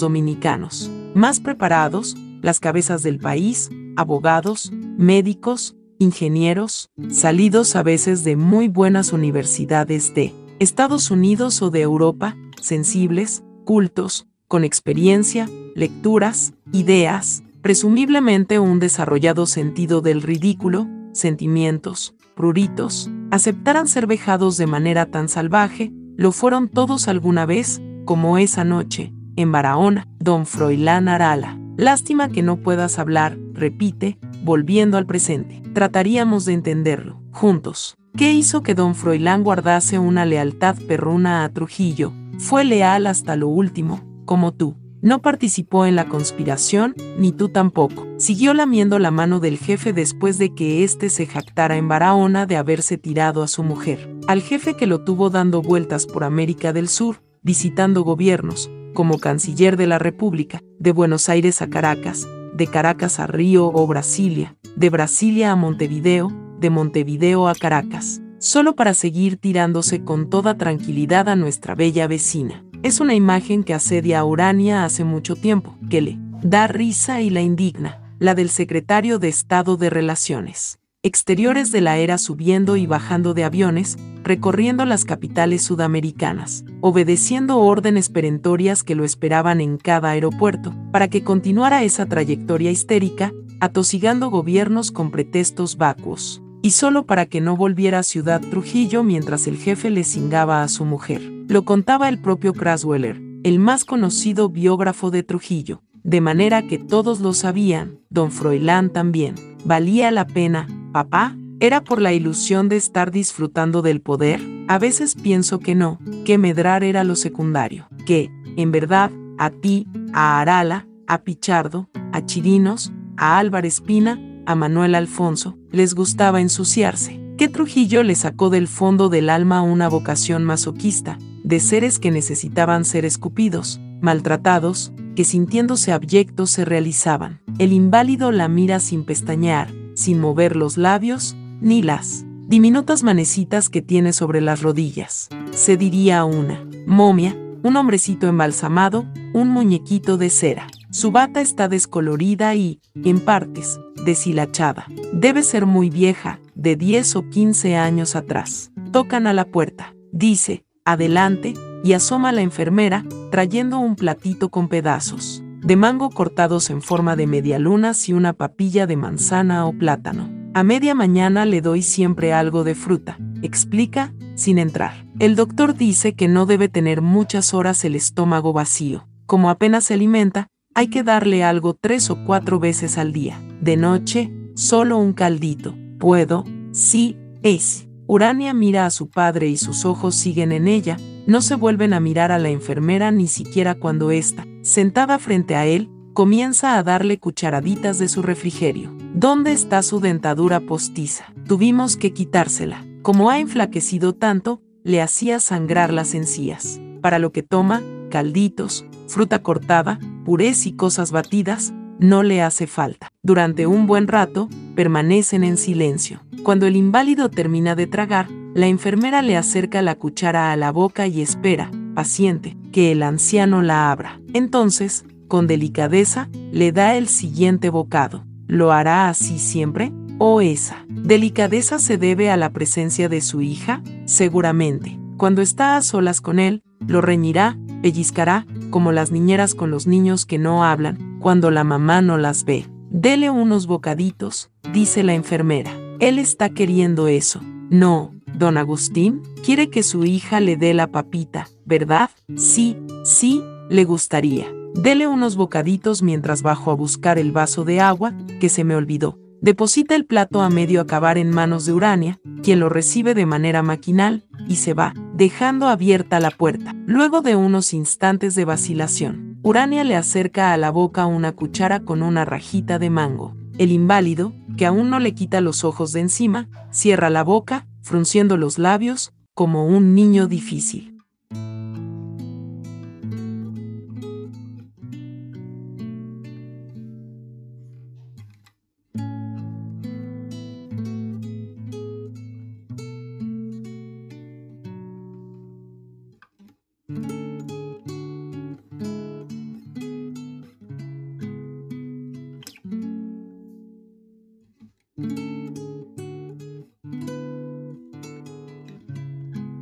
dominicanos, más preparados, las cabezas del país, abogados, médicos, ingenieros, salidos a veces de muy buenas universidades de Estados Unidos o de Europa, sensibles, cultos, con experiencia, lecturas, ideas, presumiblemente un desarrollado sentido del ridículo, sentimientos, pruritos, aceptaran ser vejados de manera tan salvaje, lo fueron todos alguna vez, como esa noche, en Barahona, don Froilán Arala. Lástima que no puedas hablar, repite, volviendo al presente. Trataríamos de entenderlo, juntos. ¿Qué hizo que don Froilán guardase una lealtad perruna a Trujillo? Fue leal hasta lo último, como tú. No participó en la conspiración, ni tú tampoco. Siguió lamiendo la mano del jefe después de que éste se jactara en Barahona de haberse tirado a su mujer. Al jefe que lo tuvo dando vueltas por América del Sur, visitando gobiernos, como canciller de la República, de Buenos Aires a Caracas, de Caracas a Río o Brasilia, de Brasilia a Montevideo, de Montevideo a Caracas, solo para seguir tirándose con toda tranquilidad a nuestra bella vecina. Es una imagen que asedia a Urania hace mucho tiempo, que le da risa y la indigna, la del secretario de Estado de Relaciones exteriores de la era subiendo y bajando de aviones, recorriendo las capitales sudamericanas, obedeciendo órdenes perentorias que lo esperaban en cada aeropuerto, para que continuara esa trayectoria histérica, atosigando gobiernos con pretextos vacuos y solo para que no volviera a Ciudad Trujillo mientras el jefe le cingaba a su mujer. Lo contaba el propio Crasweller, el más conocido biógrafo de Trujillo, de manera que todos lo sabían, don Froilán también. ¿Valía la pena, papá? ¿Era por la ilusión de estar disfrutando del poder? A veces pienso que no, que medrar era lo secundario, que, en verdad, a ti, a Arala, a Pichardo, a Chirinos, a Álvarez Pina, a Manuel Alfonso, les gustaba ensuciarse. Que Trujillo le sacó del fondo del alma una vocación masoquista, de seres que necesitaban ser escupidos, maltratados, que sintiéndose abyectos se realizaban. El inválido la mira sin pestañear, sin mover los labios, ni las diminutas manecitas que tiene sobre las rodillas. Se diría una momia, un hombrecito embalsamado, un muñequito de cera. Su bata está descolorida y, en partes, deshilachada. Debe ser muy vieja, de 10 o 15 años atrás. Tocan a la puerta. Dice, adelante, y asoma la enfermera, trayendo un platito con pedazos de mango cortados en forma de medialunas y una papilla de manzana o plátano. A media mañana le doy siempre algo de fruta, explica, sin entrar. El doctor dice que no debe tener muchas horas el estómago vacío. Como apenas se alimenta, hay que darle algo tres o cuatro veces al día. De noche, solo un caldito. ¿Puedo? Sí, es. Urania mira a su padre y sus ojos siguen en ella, no se vuelven a mirar a la enfermera ni siquiera cuando ésta, sentada frente a él, comienza a darle cucharaditas de su refrigerio. ¿Dónde está su dentadura postiza? Tuvimos que quitársela. Como ha enflaquecido tanto, le hacía sangrar las encías. Para lo que toma, calditos, fruta cortada, purés y cosas batidas, no le hace falta. Durante un buen rato, permanecen en silencio. Cuando el inválido termina de tragar, la enfermera le acerca la cuchara a la boca y espera, paciente, que el anciano la abra. Entonces, con delicadeza, le da el siguiente bocado. ¿Lo hará así siempre? ¿O esa delicadeza se debe a la presencia de su hija? Seguramente. Cuando está a solas con él, lo reñirá, pellizcará, como las niñeras con los niños que no hablan, cuando la mamá no las ve. Dele unos bocaditos, dice la enfermera. Él está queriendo eso. No, don Agustín, quiere que su hija le dé la papita, ¿verdad? Sí, sí, le gustaría. Dele unos bocaditos mientras bajo a buscar el vaso de agua, que se me olvidó. Deposita el plato a medio acabar en manos de Urania, quien lo recibe de manera maquinal, y se va, dejando abierta la puerta. Luego de unos instantes de vacilación, Urania le acerca a la boca una cuchara con una rajita de mango. El inválido, que aún no le quita los ojos de encima, cierra la boca, frunciendo los labios, como un niño difícil.